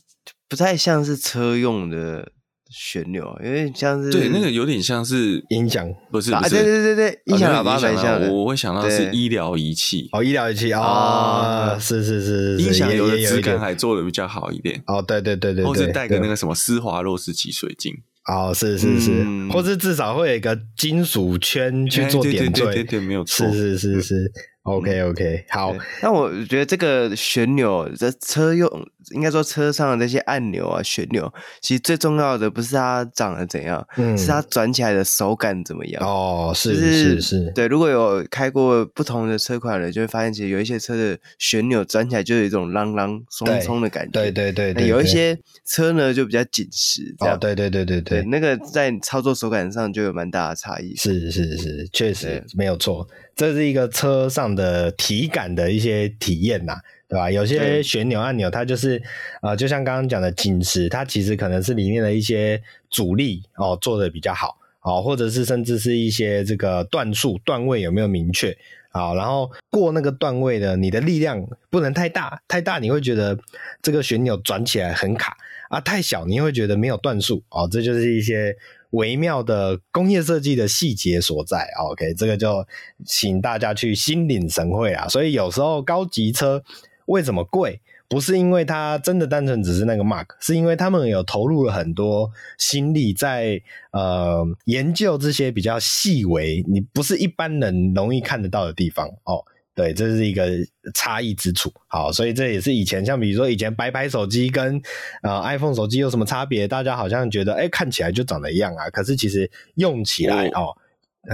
不太像是车用的旋钮，因为像是对那个有点像是音响，不是不是，对对对对，音响喇叭蛮像的。我会想到是医疗仪器哦，医疗仪器啊，是是是，音响有的质感还做的比较好一点哦，对对对对，或者带个那个什么施华洛世奇水晶哦，是是是，或是至少会有一个金属圈去做点缀，对对没有错，是是是是。OK OK，好。那我觉得这个旋钮，这车用应该说车上的那些按钮啊、旋钮，其实最重要的不是它长得怎样，嗯，是它转起来的手感怎么样。哦，是是是，对。如果有开过不同的车款的，就会发现其实有一些车的旋钮转起来就有一种啷啷松松的感觉。对对对对。有一些车呢就比较紧实，这样。对对对对对。那个在操作手感上就有蛮大的差异。是是是，确实没有错。这是一个车上的体感的一些体验呐，对吧？有些旋钮按钮，它就是啊、呃，就像刚刚讲的紧实，它其实可能是里面的一些阻力哦做的比较好哦，或者是甚至是一些这个段数段位有没有明确啊？然后过那个段位的，你的力量不能太大，太大你会觉得这个旋钮转起来很卡啊，太小你会觉得没有段数哦，这就是一些。微妙的工业设计的细节所在，OK，这个就请大家去心领神会啊。所以有时候高级车为什么贵，不是因为它真的单纯只是那个 mark，是因为他们有投入了很多心力在呃研究这些比较细微，你不是一般人容易看得到的地方哦。对，这是一个差异之处。好，所以这也是以前像比如说以前白牌手机跟呃 iPhone 手机有什么差别？大家好像觉得哎，看起来就长得一样啊。可是其实用起来哦，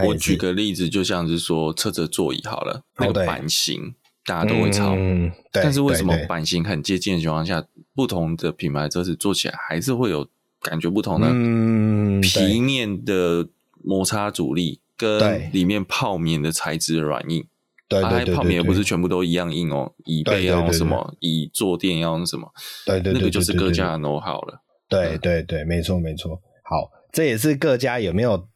我举个例子，就像是说车子座椅好了，那个版型、哦、大家都会抄、嗯，但是为什么版型很接近的情况下，不同的品牌车子做起来还是会有感觉不同呢？嗯，皮面的摩擦阻力跟里面泡棉的材质软硬。对，对，对，对，泡棉也不是全部都一样硬哦，椅背要用什么，椅坐垫要用什么，对对，对，对，对，对，对，那个就是各家的 know how 了。对对对，没错没错。好，这也是各家有没有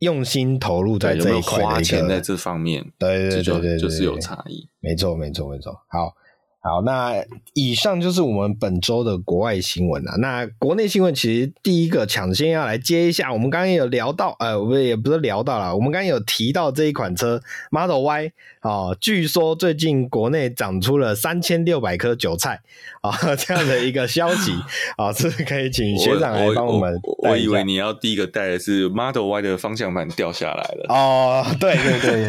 用心投入在这一块花钱在这方面，对对对对，对，就是有差异。没错没错没错。好。好，那以上就是我们本周的国外新闻啊。那国内新闻其实第一个抢先要来接一下，我们刚刚也有聊到，呃，我们也不是聊到了，我们刚刚有提到这一款车 Model Y 哦，据说最近国内长出了三千六百颗韭菜啊，这样的一个消息啊，是可以请学长来帮我们我我。我以为你要第一个带的是 Model Y 的方向盘掉下来了哦，对对对，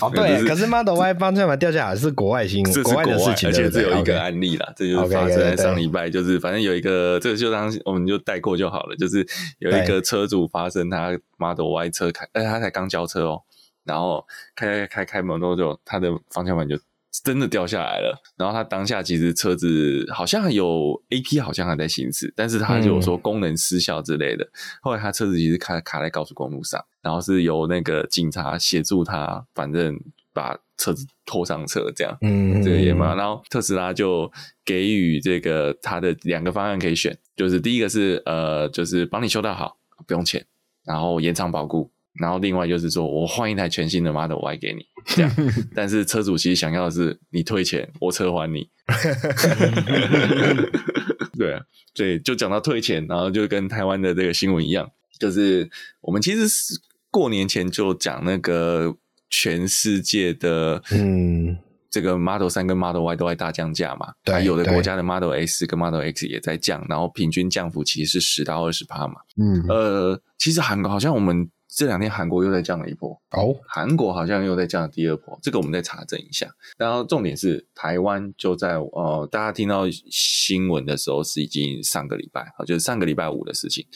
哦对，可是 Model Y 方向盘掉下来是国外新闻，国外的事情，而且。这有一个案例啦这就是发生在上礼拜，就是反正有一个，这个就当我们就带过就好了。就是有一个车主发生他 Model Y 车开，哎，他才刚交车哦，然后开开开开门之后，就他的方向盘就真的掉下来了。然后他当下其实车子好像有 AP，好像还在行驶，但是他就有说功能失效之类的。嗯、后来他车子其实卡卡在高速公路上，然后是由那个警察协助他，反正把。车子拖上车，这样，嗯，这个也蛮。然后特斯拉就给予这个他的两个方案可以选，就是第一个是呃，就是帮你修到好，不用钱，然后延长保固，然后另外就是说我换一台全新的 Model Y 给你，这样。但是车主其实想要的是你退钱，我车还你。对啊，所以就讲到退钱，然后就跟台湾的这个新闻一样，就是我们其实是过年前就讲那个。全世界的嗯，这个 Model 三跟 Model Y 都在大降价嘛，对，有的国家的 Model S 跟 Model X 也在降，然后平均降幅其实是十到二十趴嘛，嗯，呃，其实韩国好像我们这两天韩国又在降了一波哦，韩国好像又在降了第二波，这个我们再查证一下。然后重点是台湾就在呃，大家听到新闻的时候是已经上个礼拜，就是上个礼拜五的事情，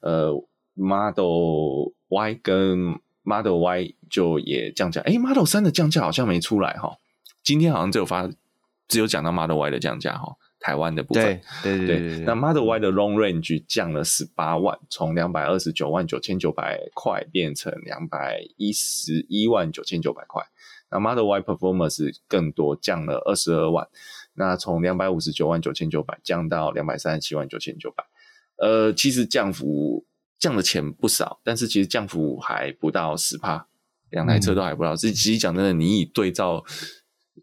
呃，Model Y 跟 Model Y 就也降价，哎，Model 三的降价好像没出来哈，今天好像只有发，只有讲到 Model Y 的降价哈，台湾的部分，对对对，对，对，那 Model Y 的 Long Range 降了十八万，从两百二十九万九千九百块变成两百一十一万九千九百块，那 Model Y Performance 更多降了二十二万，那从两百五十九万九千九百降到两百三十七万九千九百，呃，其实降幅。降的钱不少，但是其实降幅还不到十趴，两台车都还不到。这、嗯、其实讲真的，你以对照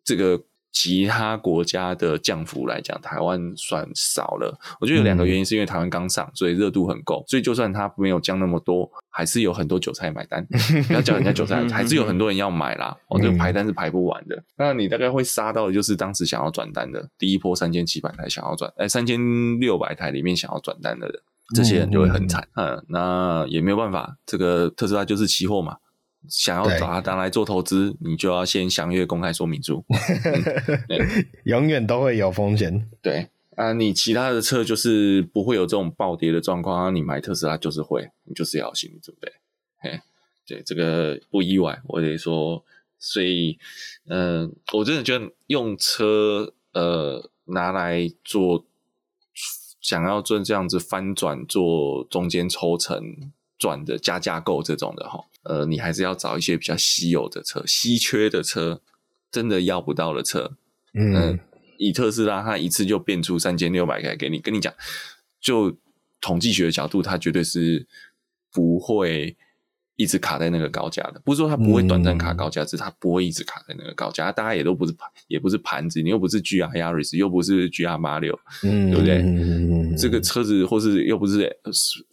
这个其他国家的降幅来讲，台湾算少了。我觉得有两个原因，是因为台湾刚上，所以热度很够，所以就算它没有降那么多，还是有很多韭菜买单。不要讲人家韭菜，还是有很多人要买啦。哦，这个排单是排不完的。那你大概会杀到的就是当时想要转单的第一波三千七百台想要转，哎，三千六百台里面想要转单的人，这些人就会很惨。嗯，那也没有办法，这个特斯拉就是期货嘛。想要把它拿来做投资，你就要先详阅公开说明书。永远都会有风险。对啊，你其他的车就是不会有这种暴跌的状况啊。你买特斯拉就是会，你就是要心理准备。嘿，对，这个不意外，我得说。所以，嗯、呃，我真的觉得用车呃拿来做，想要做这样子翻转，做中间抽成转的加价购这种的哈。呃，你还是要找一些比较稀有的车、稀缺的车，真的要不到的车。嗯、呃，以特斯拉，它一次就变出三千六百台给你，跟你讲，就统计学的角度，它绝对是不会一直卡在那个高价的。不是说它不会短暂卡高价，只是它不会一直卡在那个高价。大家也都不是盘，也不是盘子，你又不是 GR Yaris，又不是 GR 八六，嗯，对不对？嗯，这个车子或是又不是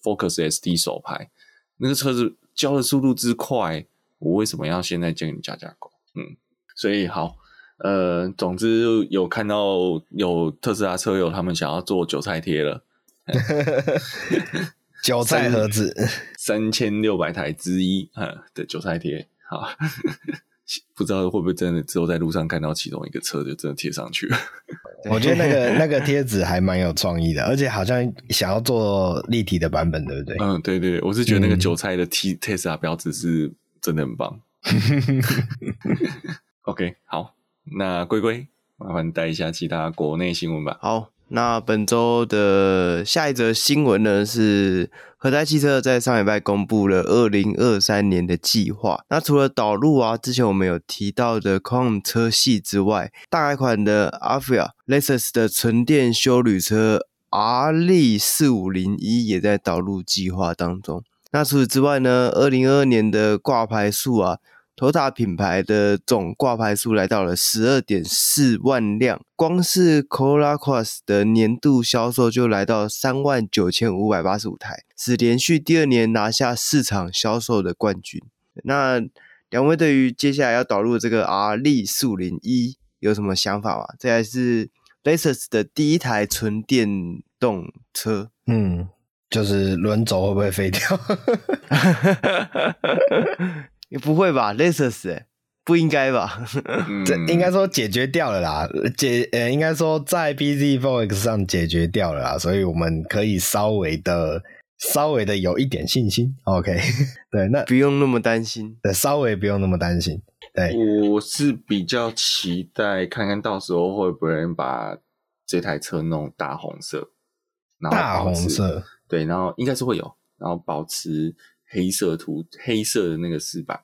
Focus ST 手牌，那个车子。交的速度之快，我为什么要现在建议你加价购？嗯，所以好，呃，总之有看到有特斯拉车友他们想要做韭菜贴了，韭菜盒子三千六百台之一哈的韭菜贴，好，不知道会不会真的之后在路上看到其中一个车就真的贴上去了。我觉得那个那个贴纸还蛮有创意的，而且好像想要做立体的版本，对不对？嗯，对对，我是觉得那个韭菜的 T Tesla 标志是真的很棒。OK，好，那龟龟麻烦带一下其他国内新闻吧。好。那本周的下一则新闻呢，是和泰汽车在上礼拜公布了二零二三年的计划。那除了导入啊，之前我们有提到的 Quant 车系之外，大改款的 Avia、Lexus 的纯电休旅车 RZ 四五零一也在导入计划当中。那除此之外呢，二零二二年的挂牌数啊。Toyota 品牌的总挂牌数来到了十二点四万辆，光是 Corolla Cross 的年度销售就来到三万九千五百八十五台，是连续第二年拿下市场销售的冠军。那两位对于接下来要导入这个 RZ 四五零一有什么想法吗？这还是 Lexus 的第一台纯电动车，嗯，就是轮轴会不会废掉？不会吧，Lexus 哎，不应该吧？这应该说解决掉了啦，解呃，应该说在 bZ4X 上解决掉了啦，所以我们可以稍微的、稍微的有一点信心。OK，对，那不用那么担心，对，稍微不用那么担心。对，我是比较期待看看到时候会不会把这台车弄大红色，大红色，对，然后应该是会有，然后保持。黑色图，黑色的那个饰板，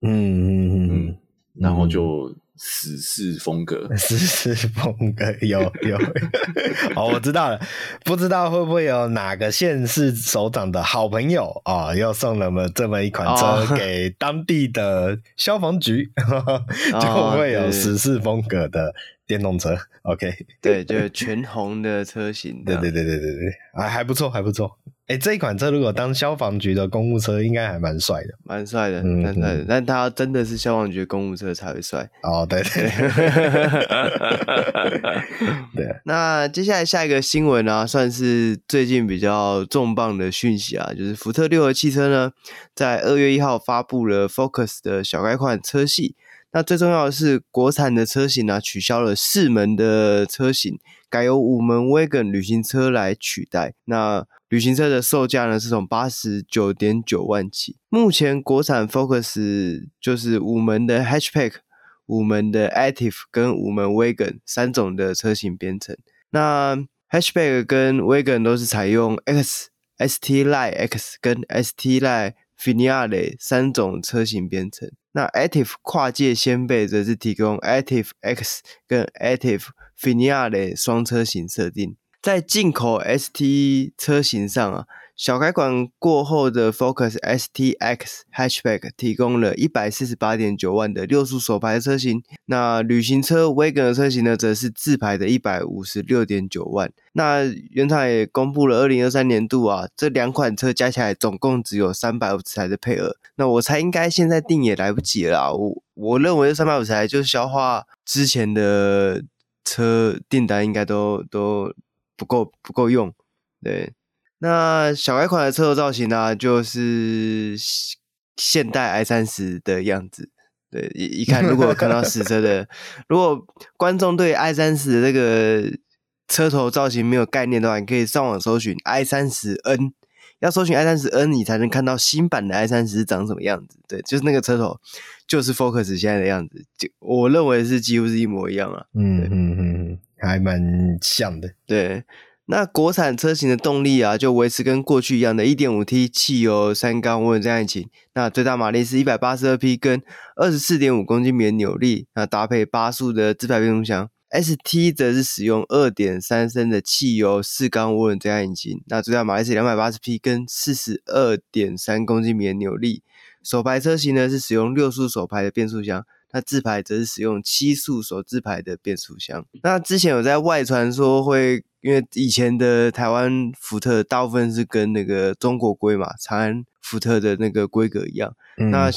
嗯嗯嗯，然后就死侍风格，死侍风格有 有，哦，我知道了，不知道会不会有哪个县市首长的好朋友啊、哦，又送了么这么一款车给当地的消防局，哦、就会有死侍风格的电动车。哦、OK，对，就是全红的车型，对对对对对对，啊，还不错，还不错。哎、欸，这一款车如果当消防局的公务车，应该还蛮帅的，蛮帅的，蛮帅的。但它真的是消防局的公务车才会帅哦。对对对。对。那接下来下一个新闻呢、啊，算是最近比较重磅的讯息啊，就是福特六和汽车呢，在二月一号发布了 Focus 的小改款车系。那最重要的是，国产的车型呢、啊，取消了四门的车型，改由五门 Wagon 旅行车来取代。那旅行车的售价呢，是从八十九点九万起。目前国产 Focus 就是五门的 Hatchback、五门的 Active 跟五门 Wagon 三种的车型编成。那 Hatchback 跟 Wagon 都是采用 X、ST Line X 跟 ST Line Finale 三种车型编成。那 Active 跨界掀背则是提供 Active X 跟 Active Finale 双车型设定。在进口 ST 车型上啊，小改款过后的 Focus ST-X Hatchback 提供了一百四十八点九万的六速手排车型，那旅行车 Wagon 的车型呢，则是自排的一百五十六点九万。那原厂也公布了二零二三年度啊，这两款车加起来总共只有三百五十台的配额。那我猜应该现在订也来不及了啦，我我认为这三百五十台就是消化之前的车订单，应该都都不够不够用，对。那小改款的车头造型呢、啊，就是现代 i 三十的样子。对，一一看，如果看到实车的，如果观众对 i 三十的这个车头造型没有概念的话，你可以上网搜寻 i 三十 n，要搜寻 i 三十 n，你才能看到新版的 i 三十长什么样子。对，就是那个车头，就是 Focus 现在的样子，就我认为是几乎是一模一样啊。嗯嗯嗯，还蛮像的。对。那国产车型的动力啊，就维持跟过去一样的 1.5T 汽油三缸涡轮增压引擎。那最大马力是182匹，跟24.5公斤米的扭力。那搭配八速的自排变速箱。ST 则是使用2.3升的汽油四缸涡轮增压引擎。那最大马力是280匹，跟42.3公斤米的扭力。手排车型呢是使用六速手排的变速箱。那自排则是使用七速手自排的变速箱。那之前有在外传说会，因为以前的台湾福特大部分是跟那个中国规嘛，长安福特的那个规格一样。嗯、那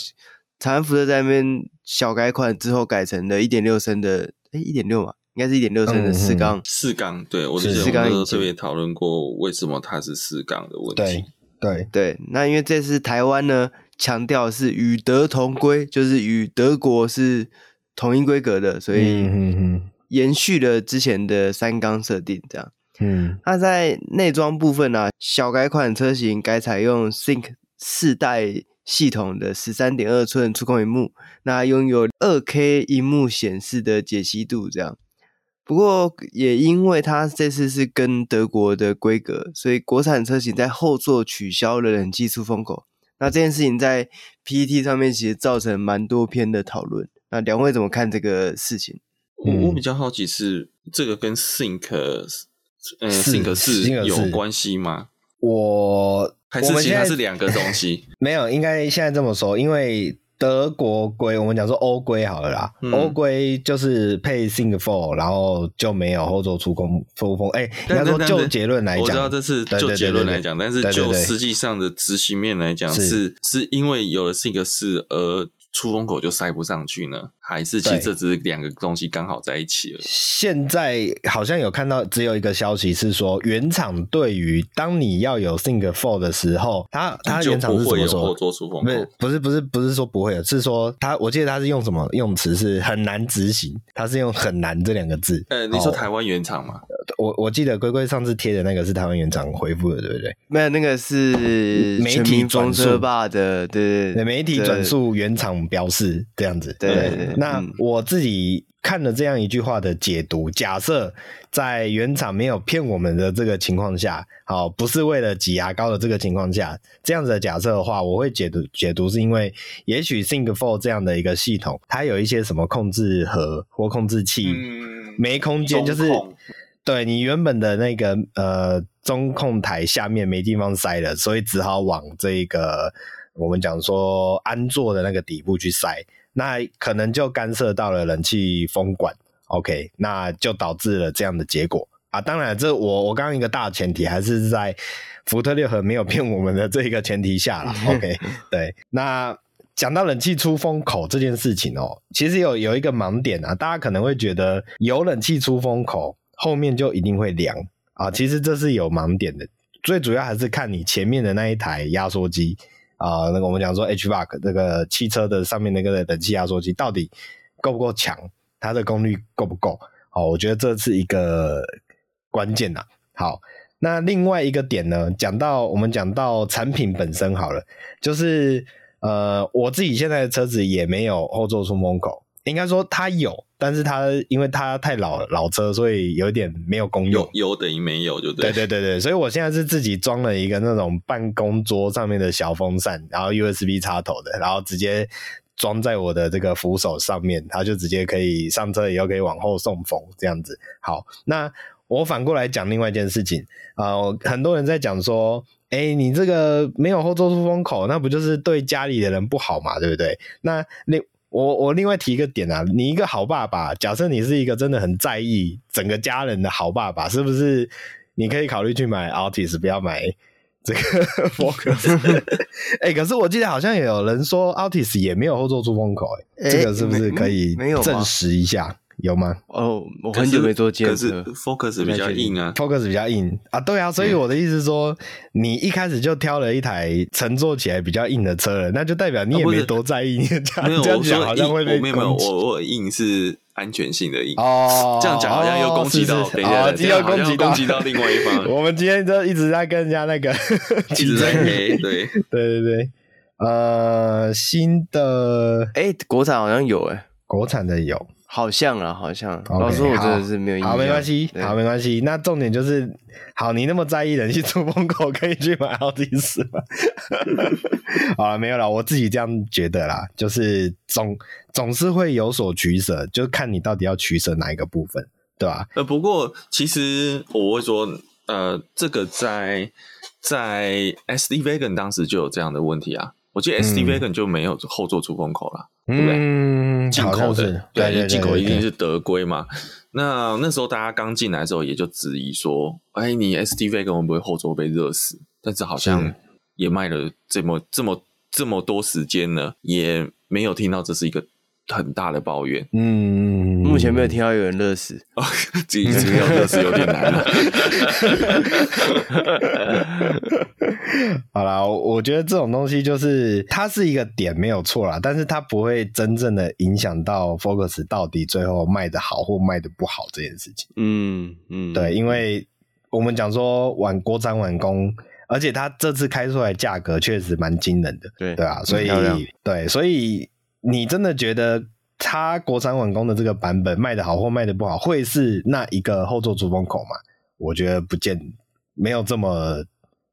长安福特在那边小改款之后改成了一点六升的，诶一点六嘛，应该是一点六升的四缸。四缸，对，我之前都特别讨论过为什么它是四缸的问题。对对对，那因为这次台湾呢。强调是与德同规，就是与德国是同一规格的，所以延续了之前的三缸设定，这样。嗯，那在内装部分呢、啊，小改款车型改采用 Sync 四代系统的十三点二寸触控荧幕，那拥有二 K 荧幕显示的解析度，这样。不过也因为它这次是跟德国的规格，所以国产车型在后座取消了冷气出风口。那这件事情在 PPT 上面其实造成蛮多篇的讨论。那两位怎么看这个事情？我我比较好奇是这个跟 Think 嗯 Think 是有关系吗？我还是其实是两个东西？没有，应该现在这么说，因为。德国龟，我们讲说欧规好了啦。欧规、嗯、就是配 Think 4，然后就没有后座出风出风。哎，应该说就结论来讲，我知道这是就结论来讲，但是就实际上的执行面来讲，是是因为有了 Think 四而。出风口就塞不上去呢，还是其实这只是两个东西刚好在一起了。现在好像有看到只有一个消息是说，原厂对于当你要有 Think for 的时候，它它原厂是怎么说？不是不是不是不是说不会有，是说它我记得它是用什么用词是很难执行，它是用很难这两个字。呃，你说台湾原厂吗？我我记得龟龟上次贴的那个是台湾原厂回复的，对不对？没有，那个是媒体转述吧的，对对，媒体转述原厂。表示这样子，对，对，对，对。那我自己看了这样一句话的解读，假设在原厂没有骗我们的这个情况下，好，不是为了挤牙膏的这个情况下，这样子的假设的话，我会解读解读是因为，也许 Think For 这样的一个系统，它有一些什么控制盒或控制器、嗯、没空间，就是对你原本的那个呃中控台下面没地方塞了，所以只好往这个。我们讲说安座的那个底部去塞，那可能就干涉到了冷气风管，OK，那就导致了这样的结果啊。当然这，我我刚刚一个大前提还是在福特六和没有骗我们的这个前提下了，OK。对，那讲到冷气出风口这件事情哦，其实有有一个盲点啊，大家可能会觉得有冷气出风口后面就一定会凉啊，其实这是有盲点的，最主要还是看你前面的那一台压缩机。啊、那个我们讲说 HVAC 这个汽车的上面那个冷气压缩机到底够不够强？它的功率够不够？哦，我觉得这是一个关键呐。好，那另外一个点呢，讲到我们讲到产品本身好了，就是呃，我自己现在的车子也没有后座出风口。应该说它有，但是它因为它太老老车，所以有点没有功用。有有等于没有，就对。对对对对，所以我现在是自己装了一个那种办公桌上面的小风扇，然后 USB 插头的，然后直接装在我的这个扶手上面，它就直接可以上车以后可以往后送风这样子。好，那我反过来讲另外一件事情啊、呃，很多人在讲说，哎、欸，你这个没有后座出风口，那不就是对家里的人不好嘛，对不对？那另我我另外提一个点啊，你一个好爸爸，假设你是一个真的很在意整个家人的好爸爸，是不是？你可以考虑去买 Altis，不要买这个 Focus。哎、欸，可是我记得好像也有人说 Altis 也没有后座出风口、欸，哎、欸，这个是不是可以证实一下？有吗？哦，我很久没坐捷可是 Focus 比较硬啊，Focus 比较硬啊，对啊，所以我的意思是说，你一开始就挑了一台乘坐起来比较硬的车了，那就代表你也没多在意。你这样这样讲好像会被攻击。没有没有，我我硬是安全性的硬哦。这样讲好像又攻击到，等一下，又攻击攻击到另外一方。我们今天就一直在跟人家那个 一直在黑，对 对对对，呃，新的哎，国产好像有哎，国产的有。好像啊，好像。Okay, 老师，我真的是没有印象。好，没关系，好，没关系。那重点就是，好，你那么在意人气出风口，可以去买奥迪斯吗？好了，没有了，我自己这样觉得啦，就是总总是会有所取舍，就看你到底要取舍哪一个部分，对吧？呃，不过其实我会说，呃，这个在在 sdvagan 当时就有这样的问题啊。我记得 SD Wagon 就没有后座出风口了，嗯、对不对？进口的，对，进口一定是德规嘛。那那时候大家刚进来的时候，也就质疑说：“哎，你 SD Wagon 会不会后座被热死？”但是好像也卖了这么这么这么多时间了，也没有听到这是一个。很大的抱怨，嗯，目前没有听到有人热死，自己没有热死有点难了。好啦，我觉得这种东西就是它是一个点没有错啦，但是它不会真正的影响到 Focus 到底最后卖的好或卖的不好这件事情。嗯嗯，对，因为我们讲说晚国产晚工，而且它这次开出来价格确实蛮惊人的，对对啊，所以对，所以。你真的觉得它国产网工的这个版本卖的好或卖的不好，会是那一个后座出风口吗？我觉得不见，没有这么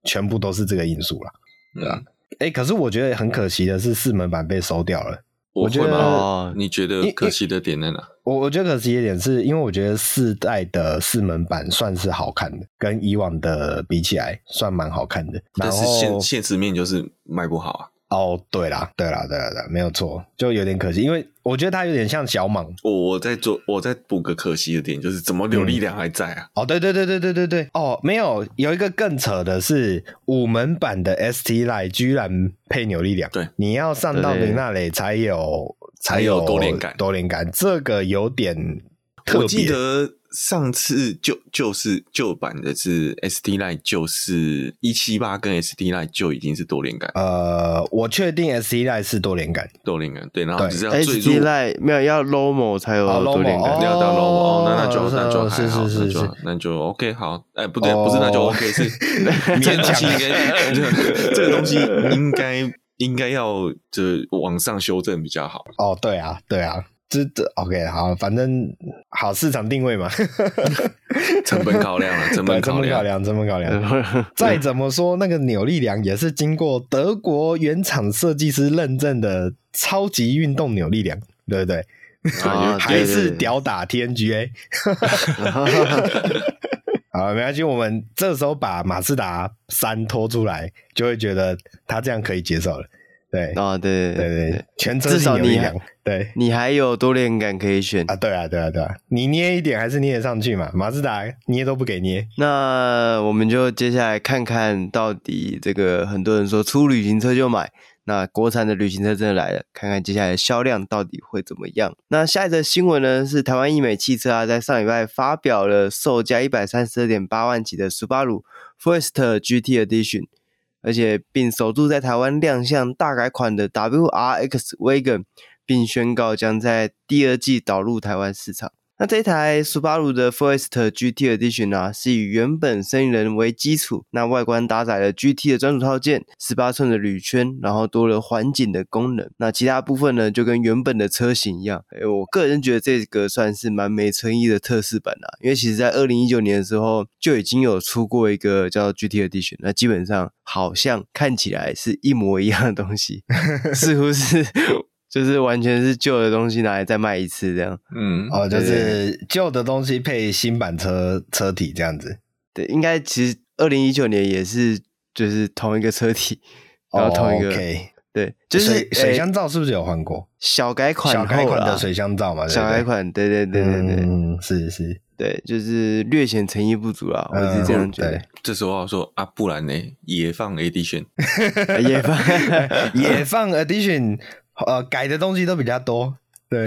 全部都是这个因素了。对啊，哎、嗯欸，可是我觉得很可惜的是四门版被收掉了。我，我觉得，哦、你觉得可惜的点在哪？我我觉得可惜的点是因为我觉得四代的四门版算是好看的，跟以往的比起来算蛮好看的。但是现现实面就是卖不好啊。哦，对啦，对啦，对啦，对啦，没有错，就有点可惜，因为我觉得他有点像小莽。我我在做，我在补个可惜的点，就是怎么扭力量还在啊？嗯、哦，对对对对对对对，哦，没有，有一个更扯的是五门版的 ST Line 居然配扭力量，对，你要上到你那里才有才有多连杆，多连杆，这个有点特别。我记得。上次就就是旧版的是 ST Line，就是一七八跟 ST Line 就已经是多连杆。呃，我确定 ST Line 是多连杆，多连杆对，然后只是要 ST Line 没有要 Lomo 才有多连杆，要到 Lomo 哦，那那就那就还好，那就那就 OK 好，哎不对，不是那就 OK 是 勉强应该这个东西应该应该要就往上修正比较好。哦，对啊，对啊。是的，OK，好，反正好市场定位嘛，成本考量了，成本考量，成本考量。再怎么说，那个扭力梁也是经过德国原厂设计师认证的超级运动扭力梁，对不对？啊、还是屌打 TNGA。好，没关系，我们这时候把马自达三拖出来，就会觉得他这样可以接受了。对啊，对对对对，全车至少你还对，你还有多连杆可以选啊！对啊，对啊，对啊，你捏一点还是捏得上去嘛？马自达捏都不给捏。那我们就接下来看看到底这个很多人说出旅行车就买，那国产的旅行车真的来了，看看接下来的销量到底会怎么样。那下一则新闻呢，是台湾义美汽车啊，在上礼拜发表了售价一百三十二点八万起的 Subaru Forester GT Edition。而且并首度在台湾亮相大改款的 WRX Wagon，并宣告将在第二季导入台湾市场。那这台 Subaru 的 Forester GT Edition 啊，是以原本森林人为基础，那外观搭载了 GT 的专属套件，十八寸的铝圈，然后多了环景的功能。那其他部分呢，就跟原本的车型一样。哎，我个人觉得这个算是蛮没诚意的测试版啦，因为其实在二零一九年的时候就已经有出过一个叫 GT Edition，那基本上好像看起来是一模一样的东西，似乎是。就是完全是旧的东西拿来再卖一次这样。嗯，哦，就是旧的东西配新版车车体这样子。对，应该其实二零一九年也是，就是同一个车体，然后同一个。Oh, okay. 对，就是水水箱罩是不是有换过？小改款，小改款的水箱罩嘛，小改款，对对对对对，嗯，是是，对，就是略显诚意不足啦，我是这样觉得。这时候要说啊，不然呢？野放 edition，野放 野放 edition，呃，改的东西都比较多，对，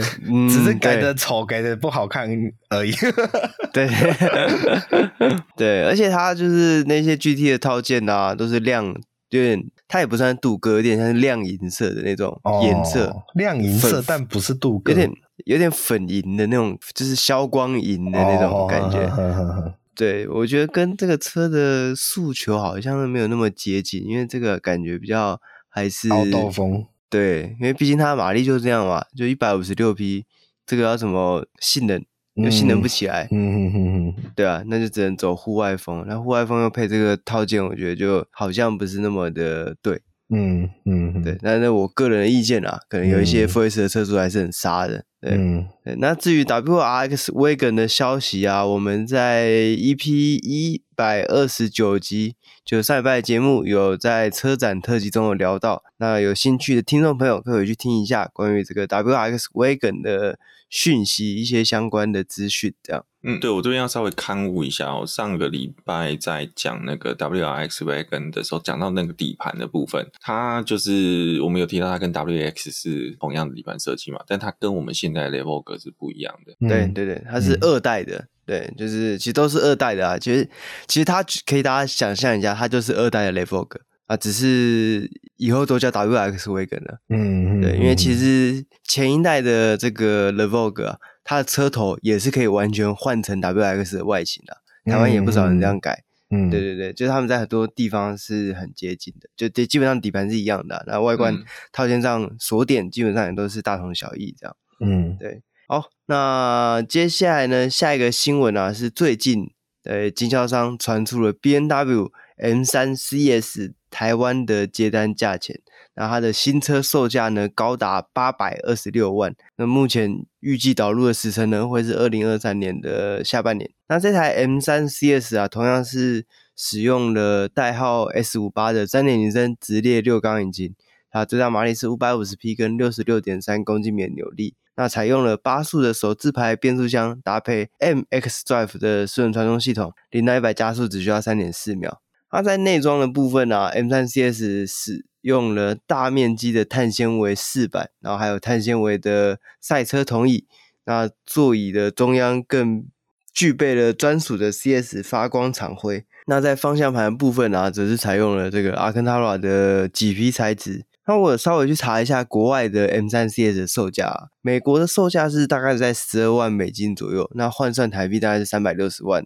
只是改的丑，改的不好看而已。对，对，而且它就是那些 GT 的套件啊，都是亮。有点，它也不算镀铬，有点像是亮银色的那种颜色，哦、亮银色，但不是镀铬，有点有点粉银的那种，就是消光银的那种感觉。哦、呵呵呵对，我觉得跟这个车的诉求好像是没有那么接近，因为这个感觉比较还是凹豆风。对，因为毕竟它的马力就是这样嘛，就一百五十六匹，这个要什么性能？又性能不起来，嗯嗯嗯嗯，对啊，那就只能走户外风。那户外风又配这个套件，我觉得就好像不是那么的对，嗯嗯，对。那那我个人的意见啊，可能有一些 4S 的车主还是很杀的，对。嗯、对那至于 WRX Wagon 的消息啊，我们在 EP 一百二十九集，就上礼拜的节目有在车展特辑中有聊到。那有兴趣的听众朋友可以去听一下关于这个 WRX Wagon 的。讯息一些相关的资讯，这样，嗯，对，我这边要稍微刊物一下哦。上个礼拜在讲那个 WRX Wagon 的时候，讲到那个底盘的部分，它就是我们有提到它跟 WX 是同样的底盘设计嘛，但它跟我们现在的 Levoque 是不一样的。嗯、对对对，它是二代的，嗯、对，就是其实都是二代的啊。其实其实它可以大家想象一下，它就是二代的 Levoque 啊，只是以后都叫 WRX Wagon 了。嗯，对，因为其实前一代的这个 Le Vogue 啊，它的车头也是可以完全换成 WRX 的外形的。台湾也不少人这样改。嗯，对对对，就是他们在很多地方是很接近的，就基本上底盘是一样的，那外观套件上锁点基本上也都是大同小异这样。嗯，对。好，那接下来呢，下一个新闻啊，是最近呃经销商传出了 BMW M3 CS。台湾的接单价钱，那它的新车售价呢，高达八百二十六万。那目前预计导入的时程呢，会是二零二三年的下半年。那这台 M3 CS 啊，同样是使用了代号 S 五八的三点零升直列六缸引擎，它最大马力是五百五十匹，跟六十六点三公斤米的扭力。那采用了八速的手自排变速箱，搭配 MX Drive 的四轮传动系统，零到一百加速只需要三点四秒。它在内装的部分啊，M3 CS 使用了大面积的碳纤维饰板，然后还有碳纤维的赛车同椅。那座椅的中央更具备了专属的 CS 发光厂徽。那在方向盘部分啊，则是采用了这个阿肯塔拉的麂皮材质。那我稍微去查一下国外的 M 三 CS 的售价啊，美国的售价是大概在十二万美金左右，那换算台币大概是三百六十万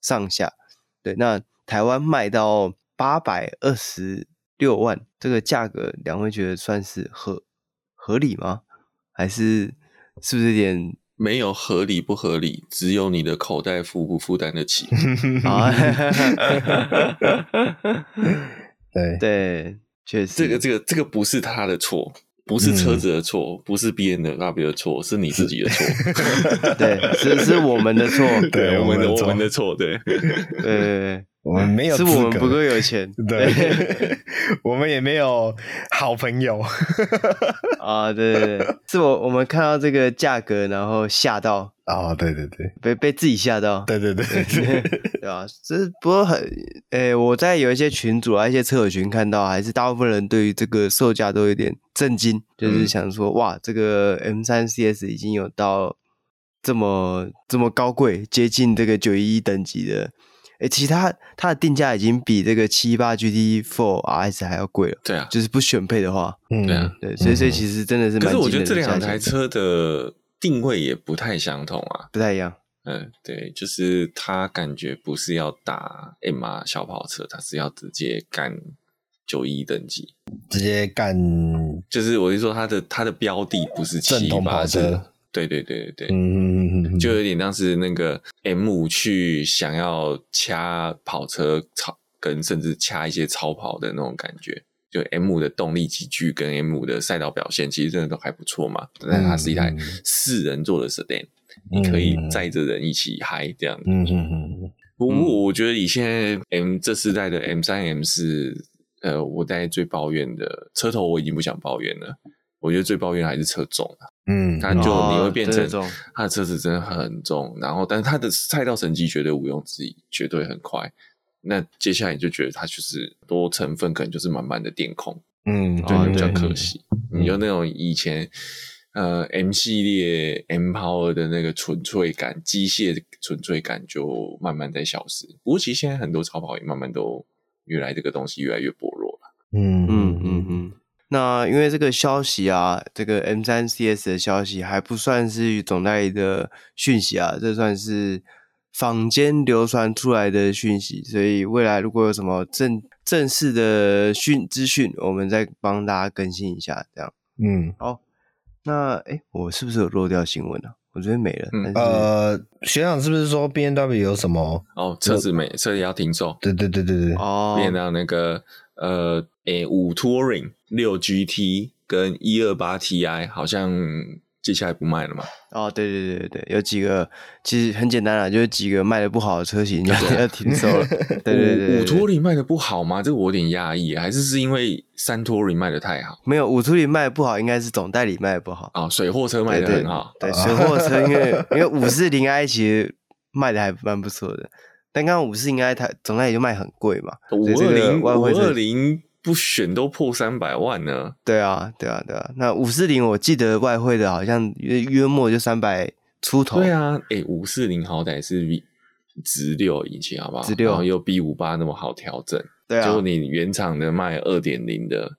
上下。对，那。台湾卖到八百二十六万，这个价格，两位觉得算是合合理吗？还是是不是有点没有合理不合理？只有你的口袋负不负担得起？对 对，确实，这个这个这个不是他的错，不是车子的错，嗯、不是 BMW 的错，是你自己的错。对，是是 我们的错，对，我们的我们的错，对，对对对。我们没有，是我们不够有钱，对，我们也没有好朋友啊，对对对，是我我们看到这个价格，然后吓到啊，对对对，被被自己吓到，对对对对，对吧？这 不过很，诶，我在有一些群组啊，一些车友群看到，还是大部分人对于这个售价都有点震惊，就是想说，哇，这个 M 三 CS 已经有到这么这么高贵，接近这个九一一等级的。诶，其实它它的定价已经比这个七八 GT Four RS 还要贵了。对啊，就是不选配的话，嗯，对啊，对，所以所以其实真的是蛮。可是我觉得这两台车的定位也不太相同啊，不太一样。嗯，对，就是他感觉不是要打 MR 小跑车，他是要直接干九一等级，直接干，就是我是说他的他的标的不是七八车。对对对对对，嗯，就有点像是那个 M 五去想要掐跑车超跟甚至掐一些超跑的那种感觉。就 M 五的动力集聚跟 M 五的赛道表现，其实真的都还不错嘛。但它是一台四人座的 Sedan，、嗯、你可以载着人一起嗨这样。嗯嗯嗯。不过我觉得以现在 M 这世代的 M 三 M 四，呃，我大概最抱怨的车头我已经不想抱怨了。我觉得最抱怨还是车重啊。嗯，它就你会变成它的车子真的很重，然后但是它的赛道成绩绝对毋庸置疑，绝对很快。那接下来你就觉得它就是多成分，可能就是满满的电控，嗯，就比较可惜。你就那种以前呃 M 系列 M Power 的那个纯粹感，机械纯粹感就慢慢在消失。不过其实现在很多超跑也慢慢都越来这个东西越来越薄弱了。嗯嗯嗯嗯。那因为这个消息啊，这个 M 三 CS 的消息还不算是总代理的讯息啊，这算是。坊间流传出来的讯息，所以未来如果有什么正正式的讯资讯，我们再帮大家更新一下。这样，嗯，好，那诶我是不是有漏掉新闻呢、啊？我觉得没了。嗯、呃，学长是不是说 B N W 有什么？哦，车子没，车子要停售。对对对对对。哦，变到那个呃，诶五 Touring 六 G T 跟一二八 T I 好像。接下来不卖了嘛？哦，对对对对，有几个其实很简单啦，就是几个卖的不好的车型就 要停售了。对对对，五托里卖的不好吗？这个我有点压抑，还是是因为三托里卖的太好？没有，五托里卖的不好，应该是总代理卖的不好啊、哦。水货车卖的很好，对，水货车因为因为五四零 i 其实卖的还蛮不错的，但刚刚五四零 i 它总代理就卖很贵嘛，五二零五二零。不选都破三百万呢？对啊，对啊，对啊。那五四零，我记得外汇的好像约约莫就三百出头。对啊，诶五四零好歹是直六引擎，好不好？直六，然后又 B 五八那么好调整。对啊。就你原厂的卖二点零的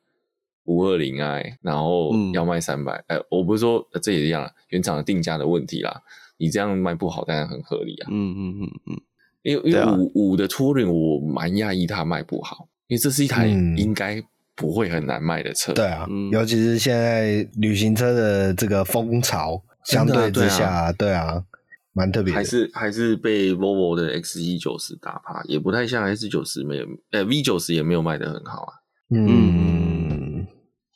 五二零 i，然后要卖三百、嗯。哎，我不是说这也一样，原厂的定价的问题啦。你这样卖不好，当然很合理啊。嗯嗯嗯嗯。因为因为五五的 Touring 我蛮讶异，它卖不好。因为这是一台应该不会很难卖的车，嗯、对啊、嗯，尤其是现在旅行车的这个风潮，相对之下，对啊，蛮、啊、特别的。还是还是被 Volvo 的 X 一九十打趴，也不太像 S 九十没有，呃 V 九十也没有卖得很好啊。嗯，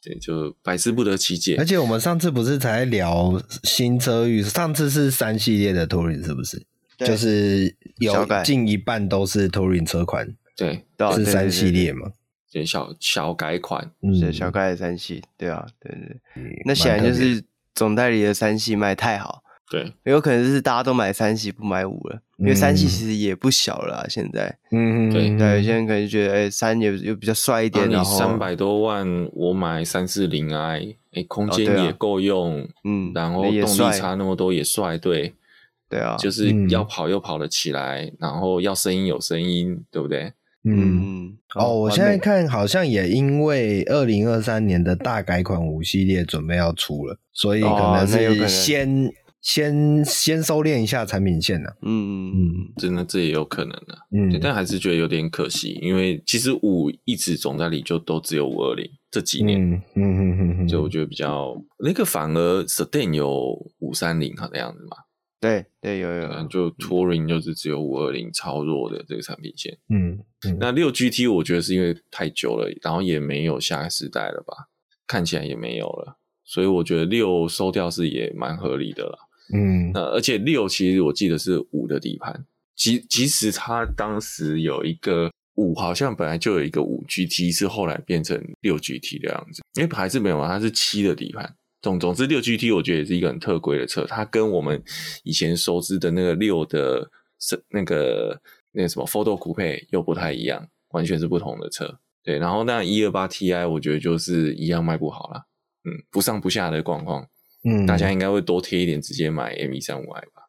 对，就百思不得其解。而且我们上次不是才聊新车预，上次是三系列的 Touring 是不是？就是有近一半都是 Touring 车款。对，是三系列嘛？对，小小改款，是小改的三系，对啊，对对那显然就是总代理的三系卖太好，对，有可能是大家都买三系不买五了，因为三系其实也不小了、啊，现在。嗯对。对，有些人可能就觉得，哎、欸，三也又比较帅一点，然后三百多万，我买三四零 i，哎，空间也够用，哦啊、嗯，然后动力差那么多也帅，对，对啊，就是要跑又跑得起来，然后要声音有声音，对不对？嗯哦，我现在看好像也因为二零二三年的大改款五系列准备要出了，所以可能是先、哦、先先收敛一下产品线呢、啊。嗯嗯，真的这也有可能的、啊。嗯，但还是觉得有点可惜，因为其实五一直总代理就都只有五二零这几年。嗯嗯嗯嗯，所以我觉得比较那个反而 Sedan 有五三零好的样子嘛。对对，有有，就 Touring 就是只有五二零超弱的这个产品线。嗯，嗯那六 GT 我觉得是因为太久了，然后也没有下个时代了吧，看起来也没有了，所以我觉得六收掉是也蛮合理的了。嗯，那而且六其实我记得是五的底盘，即即使它当时有一个五，好像本来就有一个五 GT，是后来变成六 GT 的样子，因为还是没有啊，它是七的底盘。总总之，六 GT 我觉得也是一个很特规的车，它跟我们以前熟知的那个六的是那个那个什么 Photo Coupe 又不太一样，完全是不同的车。对，然后那一二八 Ti 我觉得就是一样卖不好啦，嗯，不上不下的状况，嗯，大家应该会多贴一点，直接买 M 一三五 i 吧。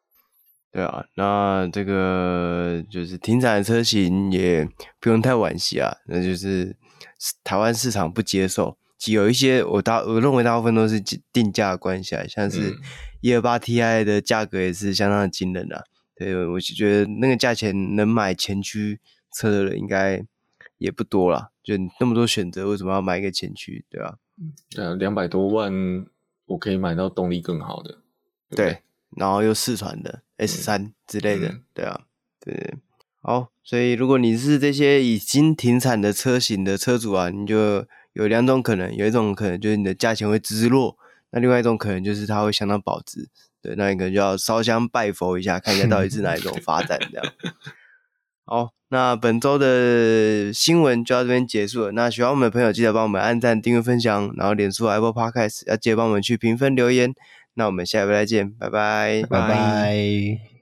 对啊，那这个就是停产的车型也不用太惋惜啊，那就是台湾市场不接受。有一些我大我认为大部分都是定价的关系啊，像是一二八 Ti 的价格也是相当的惊人啊。对，我就觉得那个价钱能买前驱车的人应该也不多啦。就那么多选择，为什么要买一个前驱？对吧？对啊，两百多万我可以买到动力更好的，对，对，然后又四传的 S 三之类的，嗯、对啊，对。好，所以如果你是这些已经停产的车型的车主啊，你就。有两种可能，有一种可能就是你的价钱会直落，那另外一种可能就是它会相当保值。对，那一个就要烧香拜佛一下，看一下到底是哪一种 发展这样。好，那本周的新闻就到这边结束了。那喜欢我们的朋友，记得帮我们按赞、订阅、分享，然后脸书 Apple Podcast 要记得帮我们去评分留言。那我们下一回再见，拜拜，拜拜。